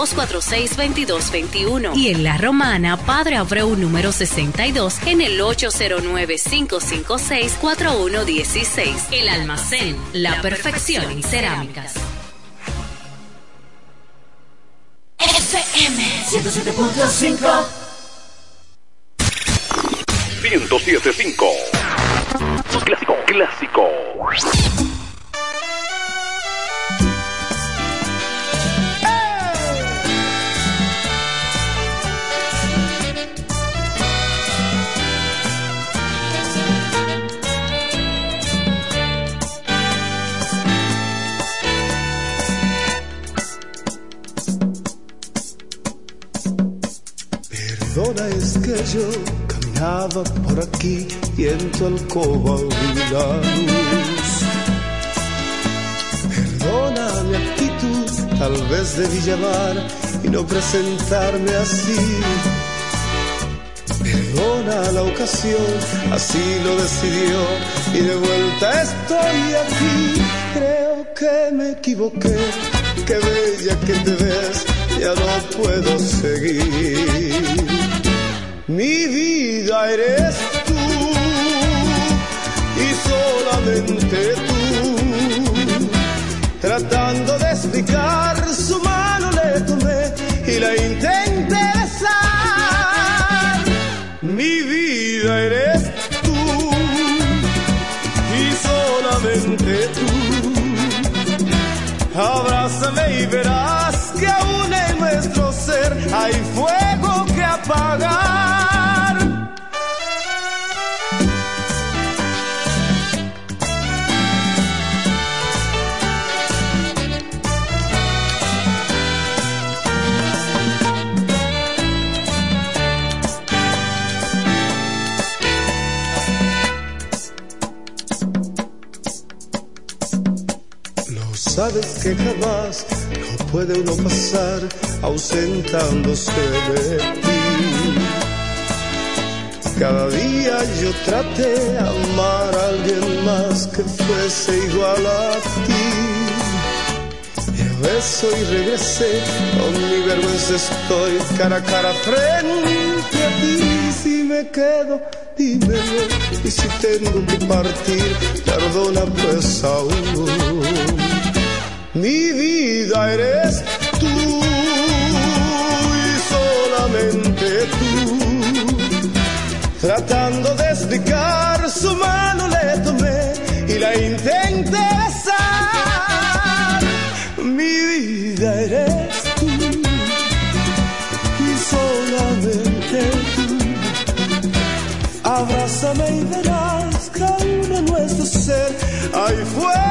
Speaker 24: 246-2221. Y en La Romana, Padre Abreu número 62 en el 809-556-4116. El almacén, la, perfección en cerámicas.
Speaker 53: FM 107.5
Speaker 1: 1075 Clásico, clásico.
Speaker 54: Perdona es que yo caminaba por aquí y en tu alcoba vi la luz. Perdona mi actitud, tal vez debí llamar y no presentarme así. Perdona la ocasión, así lo decidió y de vuelta estoy aquí. Creo que me equivoqué, qué bella que te ves, ya no puedo seguir. Mi vida eres tú y solamente tú. Tratando de explicar, su mano le tomé y la intenté sabes que jamás no puede uno pasar ausentándose de ti. Cada día yo traté amar a alguien más que fuese igual a ti. Y veces hoy regresé, con mi vergüenza estoy cara a cara frente a ti. Si me quedo, dímelo. Y si tengo que partir, perdona pues aún. Mi vida eres tú y solamente tú. Tratando de explicar, su mano le tomé y la intenté besar. Mi vida eres tú y solamente tú. Abrázame y verás que en nuestro ser hay fuego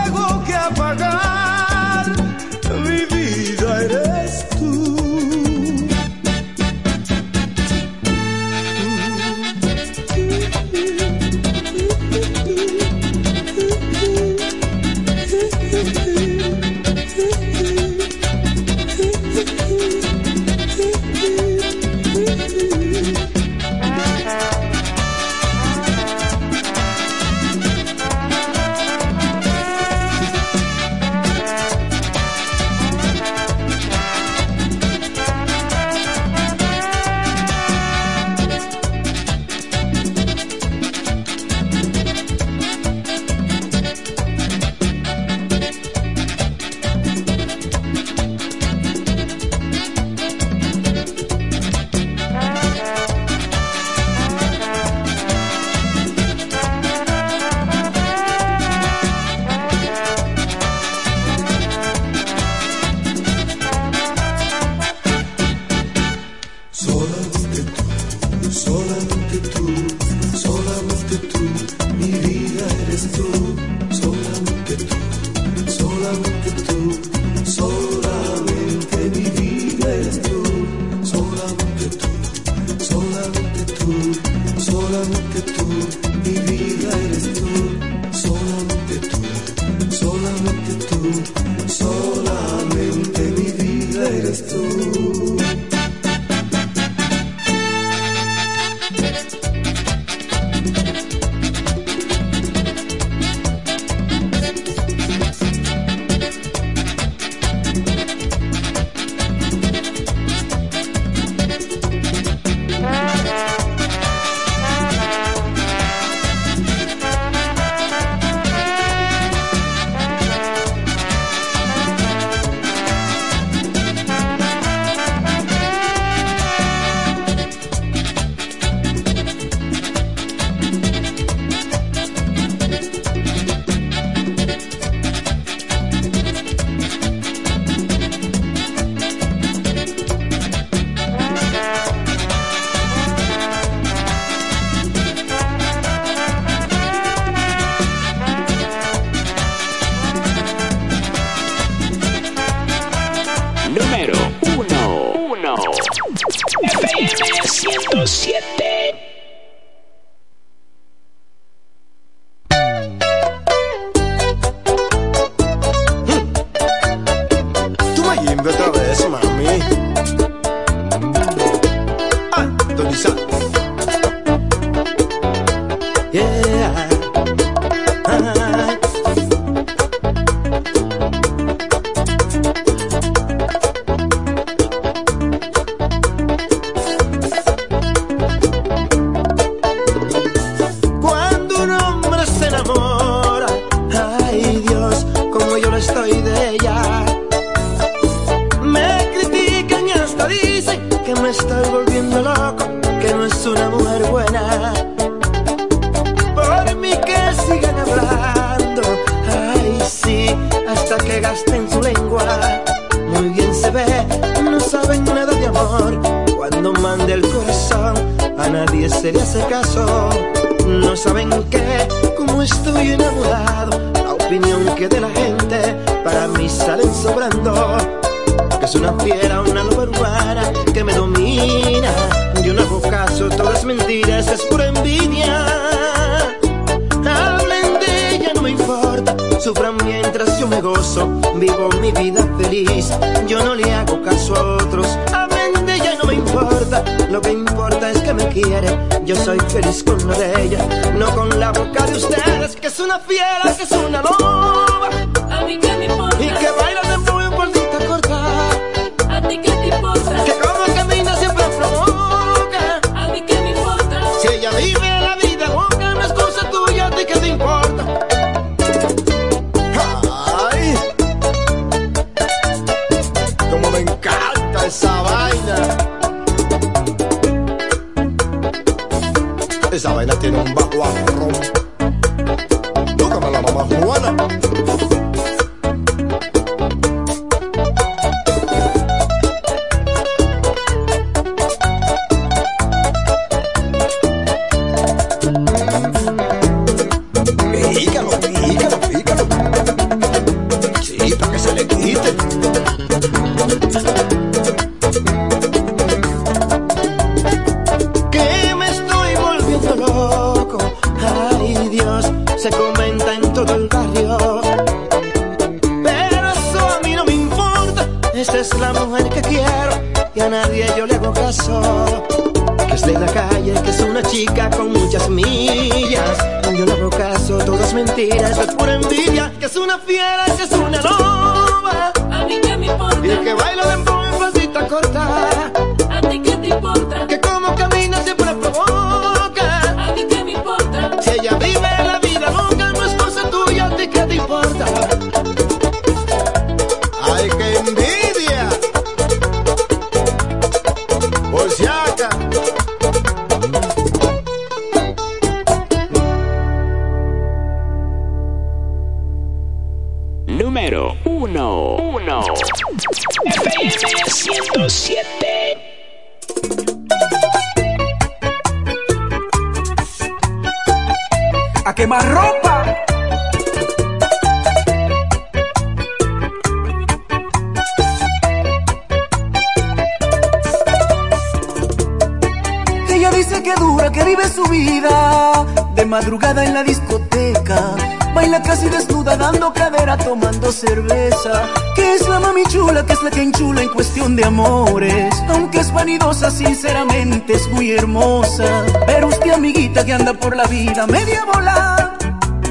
Speaker 25: cerveza. Que es la mami chula, que es la que enchula en cuestión de amores. Aunque es vanidosa, sinceramente es muy hermosa. Pero usted, amiguita, que anda por la vida media bola.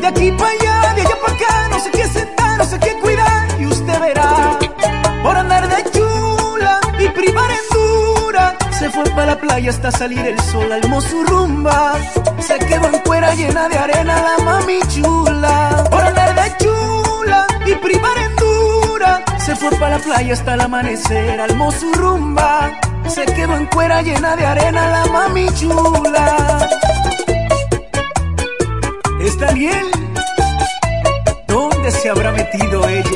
Speaker 25: De aquí para allá, de allá para acá, no sé qué sentar, no sé qué cuidar. Y usted verá, por andar de chula y privar en dura. Se fue para la playa hasta salir el sol, almó su rumba. Se quedó en cuera llena de arena la mami chula. Por andar de chula y privar en. Se fue para la playa hasta el amanecer, almó su rumba. Se quedó en cuera llena de arena la mami chula. ¿Es Daniel? ¿Dónde se habrá metido ella?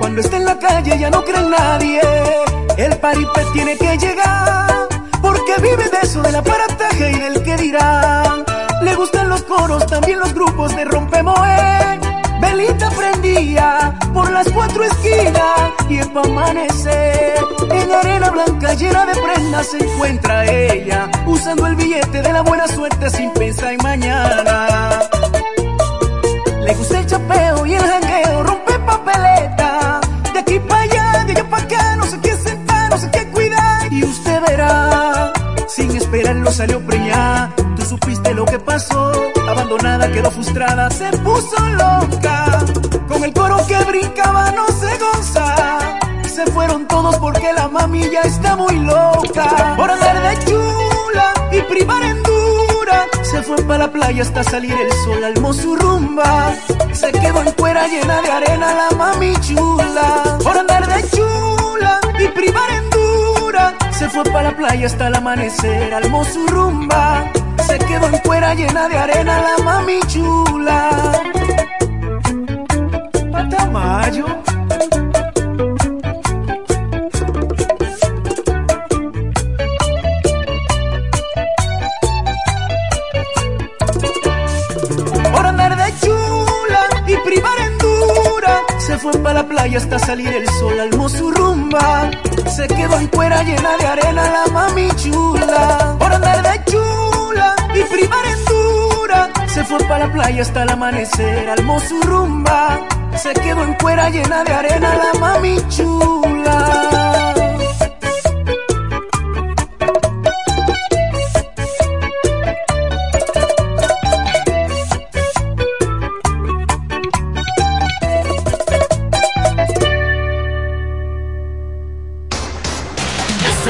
Speaker 25: Cuando está en la calle ya no cree nadie. El paripé tiene que llegar. Porque vive de eso, del aparataje y del que dirán. Le gustan los coros, también los grupos de rompemoe. Velita prendía por las cuatro esquinas y es amanecer. En arena blanca llena de prendas se encuentra ella, usando el billete de la buena suerte sin pensar en mañana. Le gusta el chapeo y el esperarlo salió preñada. Tú supiste lo que pasó, abandonada, quedó frustrada, se puso loca. Con el coro que brincaba no se goza. Se fueron todos porque la mami ya está muy loca. Por andar de chula y privar en dura. Se fue para la playa hasta salir el sol, almó su rumba. Se quedó en cuera llena de arena la mami chula. Por andar de chula y privar en. Se fue para la playa hasta el amanecer, almó su rumba. Se quedó en cuera llena de arena la mami chula. Patamayo. Por andar de chula y privar en dura. Se fue para la playa hasta salir el sol, almó su rumba. Se quedó en cuera llena de arena la mami chula. Por andar de chula y privar en dura. Se fue para la playa hasta el amanecer, almó su rumba. Se quedó en cuera llena de arena la mami chula.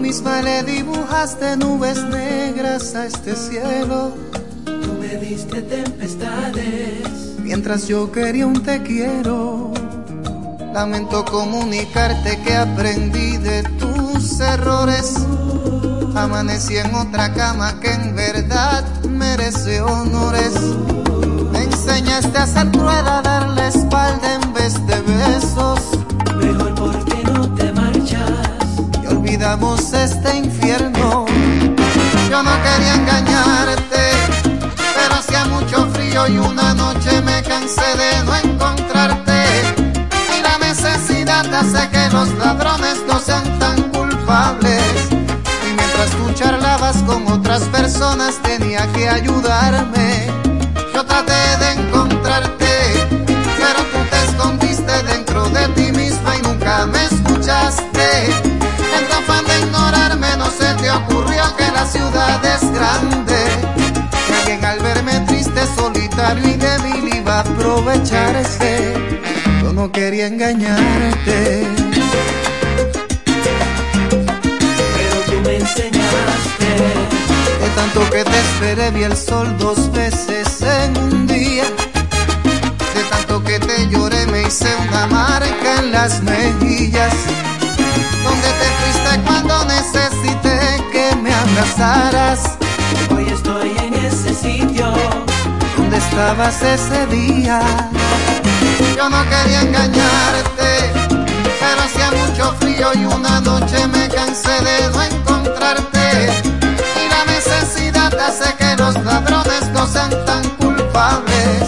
Speaker 55: Misma le dibujaste nubes negras a este cielo.
Speaker 56: Tú me diste tempestades.
Speaker 55: Mientras yo quería un te quiero. Lamento comunicarte que aprendí de tus errores. Amanecí en otra cama que en verdad merece honores. Me enseñaste a ser rueda, a darle espalda en vez de besos. Olvidamos este infierno. Yo no quería engañarte, pero hacía mucho frío y una noche me cansé de no encontrarte. Y la necesidad hace que los ladrones no sean tan culpables. Y mientras tú charlabas con otras personas tenía que ayudarme. Yo traté de encontrarte, ocurrió que la ciudad es grande. Que alguien al verme triste, solitario y débil iba a aprovecharse. Yo no quería engañarte.
Speaker 56: Pero tú me enseñaste.
Speaker 55: De tanto que te esperé vi el sol dos veces en un día. De tanto que te lloré me hice una marca en las mejillas, donde te fuiste cuando me abrazaras.
Speaker 57: Hoy estoy en ese sitio.
Speaker 55: ¿Dónde estabas ese día? Yo no quería engañarte, pero hacía mucho frío y una noche me cansé de no encontrarte. Y la necesidad hace que los ladrones no sean tan culpables.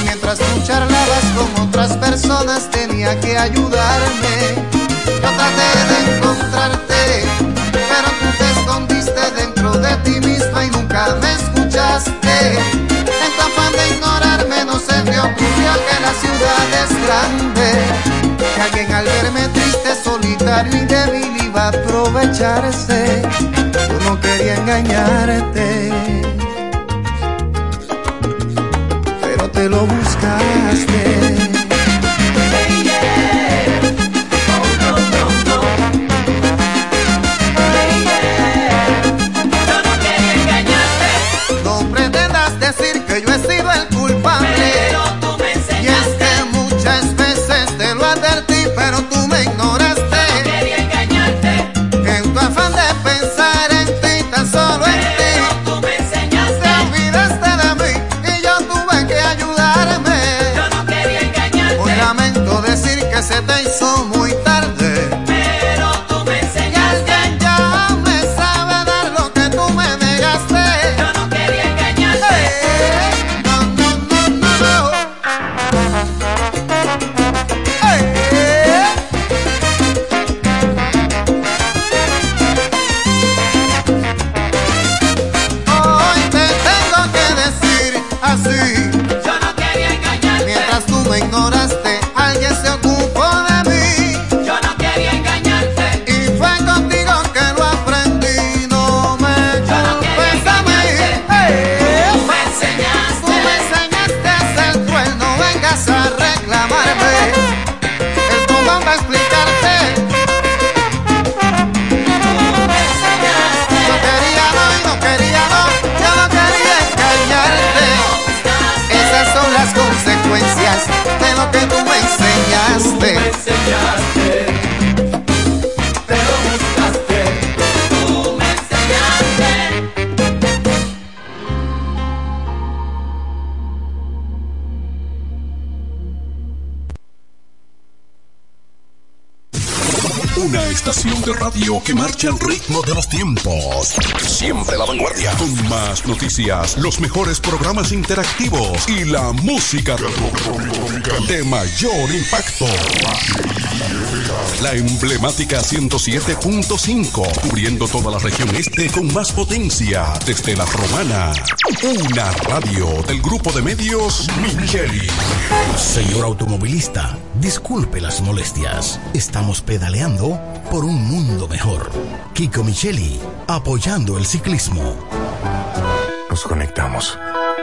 Speaker 55: Y mientras tú charlabas con otras personas tenía que ayudarme. Yo traté de encontrarte, pero tú te escondiste dentro de ti misma y nunca me escuchaste. En tu afán de ignorarme no se te ocurrió que la ciudad es grande. Que alguien al verme triste, solitario y débil iba a aprovecharse. Yo no quería engañarte. Pero te lo buscaste. De
Speaker 1: radio que marcha al ritmo de los tiempos. Siempre la vanguardia. Con más noticias, los mejores programas interactivos y la música de mayor impacto. La emblemática 107.5, cubriendo toda la región este con más potencia desde la romana. Una radio del grupo de medios Micheli.
Speaker 21: Señor automovilista, disculpe las molestias. Estamos pedaleando por un mundo mejor. Kiko Micheli, apoyando el ciclismo.
Speaker 43: Nos conectamos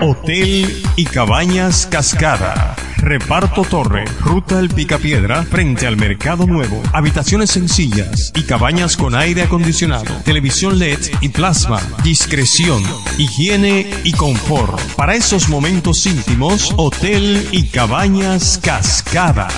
Speaker 58: Hotel y Cabañas Cascada. Reparto Torre, Ruta El Picapiedra, frente al Mercado Nuevo. Habitaciones sencillas y cabañas con aire acondicionado, televisión LED y plasma. Discreción, higiene y confort. Para esos momentos íntimos, Hotel y Cabañas Cascada.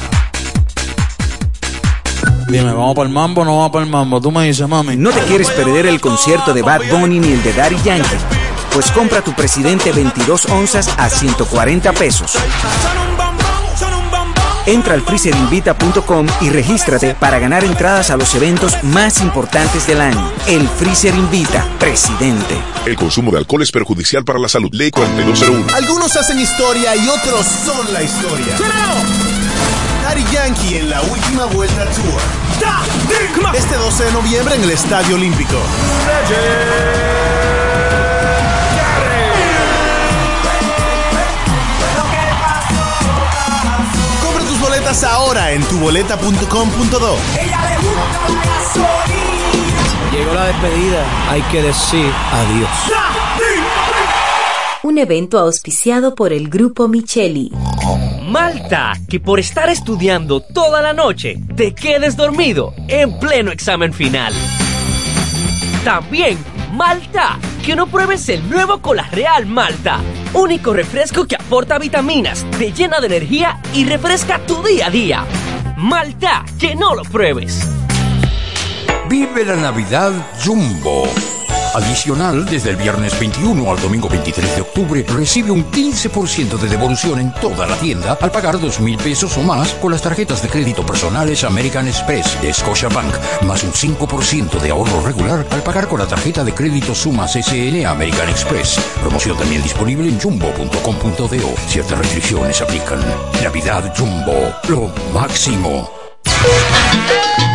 Speaker 3: Dime, ¿vamos para el mambo o no vamos para el mambo? Tú me dices, mami.
Speaker 4: ¿No te quieres perder el concierto de Bad Bunny ni el de Daddy Yankee? Pues compra tu presidente 22 onzas a 140 pesos. Entra al freezerinvita.com y regístrate para ganar entradas a los eventos más importantes del año. El Freezer Invita, presidente.
Speaker 47: El consumo de alcohol es perjudicial para la salud. Ley 4201.
Speaker 2: Algunos hacen historia y otros son la historia. Daddy Yankee en la última vuelta tour. Este 12 de noviembre en el Estadio Olímpico. Compra boletas ahora en tuboleta.com.do.
Speaker 3: Llegó la despedida. Hay que decir adiós.
Speaker 9: Un evento auspiciado por el Grupo Micheli.
Speaker 6: Malta, que por estar estudiando toda la noche te quedes dormido en pleno examen final. También Malta, que no pruebes el nuevo Cola Real Malta, único refresco que aporta vitaminas, te llena de energía y refresca tu día a día. Malta, que no lo pruebes.
Speaker 21: Vive la Navidad Jumbo. Adicional, desde el viernes 21 al domingo 23 de octubre, recibe un 15% de devolución en toda la tienda al pagar 2 mil pesos o más con las tarjetas de crédito personales American Express de Scotiabank, más un 5% de ahorro regular al pagar con la tarjeta de crédito Sumas SN American Express. Promoción también disponible en jumbo.com.do. Ciertas restricciones aplican. Navidad Jumbo, lo máximo.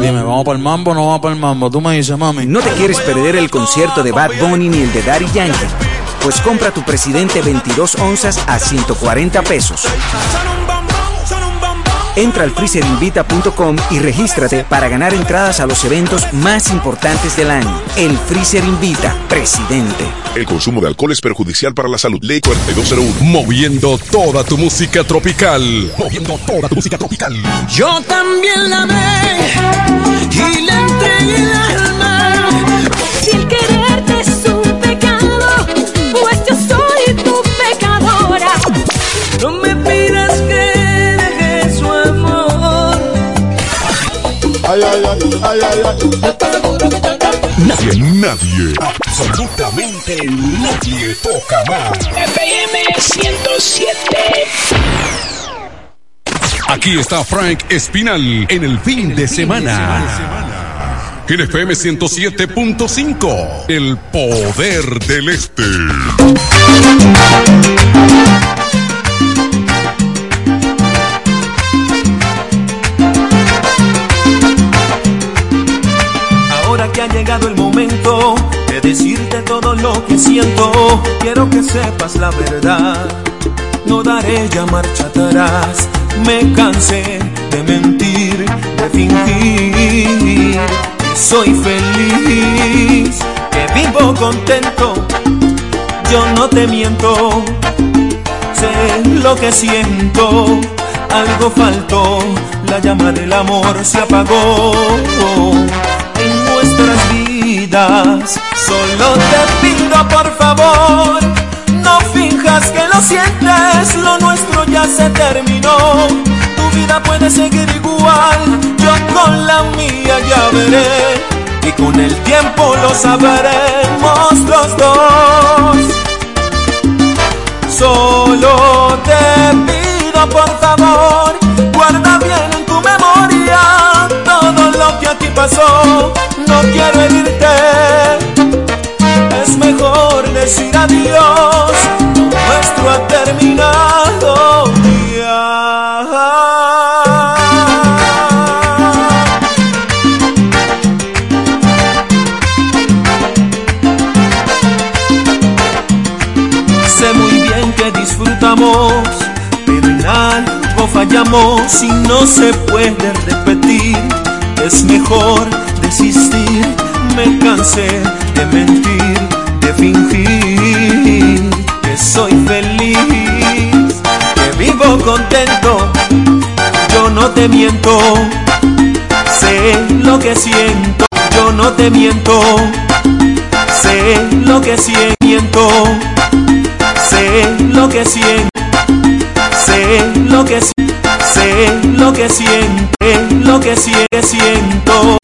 Speaker 3: Dime, ¿vamos para el mambo o no vamos para el mambo? Tú me dices, mami.
Speaker 4: ¿No te quieres perder el concierto de Bad Bunny ni el de Daddy Yankee? Pues compra tu presidente 22 onzas a 140 pesos. Entra al freezerinvita.com y regístrate para ganar entradas a los eventos más importantes del año. El Freezer Invita, presidente.
Speaker 47: El consumo de alcohol es perjudicial para la salud. Ley 4201.
Speaker 1: Moviendo toda tu música tropical. Moviendo toda tu música tropical.
Speaker 25: Yo también la amé y le entregué el alma.
Speaker 26: Si el quererte es un pecado, pues yo soy tu pecadora.
Speaker 25: No me
Speaker 1: Ay, ay, ay, ay, ay, ay. Nadie, nadie, absolutamente nadie toca más.
Speaker 59: FM 107.
Speaker 1: Aquí está Frank Espinal en el fin de semana. En FM 107.5, el poder del este.
Speaker 36: Decirte todo lo que siento, quiero que sepas la verdad. No daré ya marcha atrás, me cansé de mentir, de fingir. Soy feliz, que vivo contento. Yo no te miento, sé lo que siento, algo faltó, la llama del amor se apagó nuestras vidas. Solo te pido por favor, no finjas que lo sientes, lo nuestro ya se terminó. Tu vida puede seguir igual, yo con la mía ya veré. Y con el tiempo lo sabremos los dos. Solo te pido por favor, guarda bien en tu memoria todo lo que aquí pasó. No quiero herirte, es mejor decir adiós. Nuestro ha terminado ya. Sé muy bien que disfrutamos, pero en algo fallamos y no se puede repetir. Es mejor desistir, me cansé de mentir, de fingir que soy feliz, que vivo contento. Yo no te miento, sé lo que siento. Yo no te miento, sé lo que siento, sé lo que siento, sé lo que siento, sé lo que siento, lo que siento.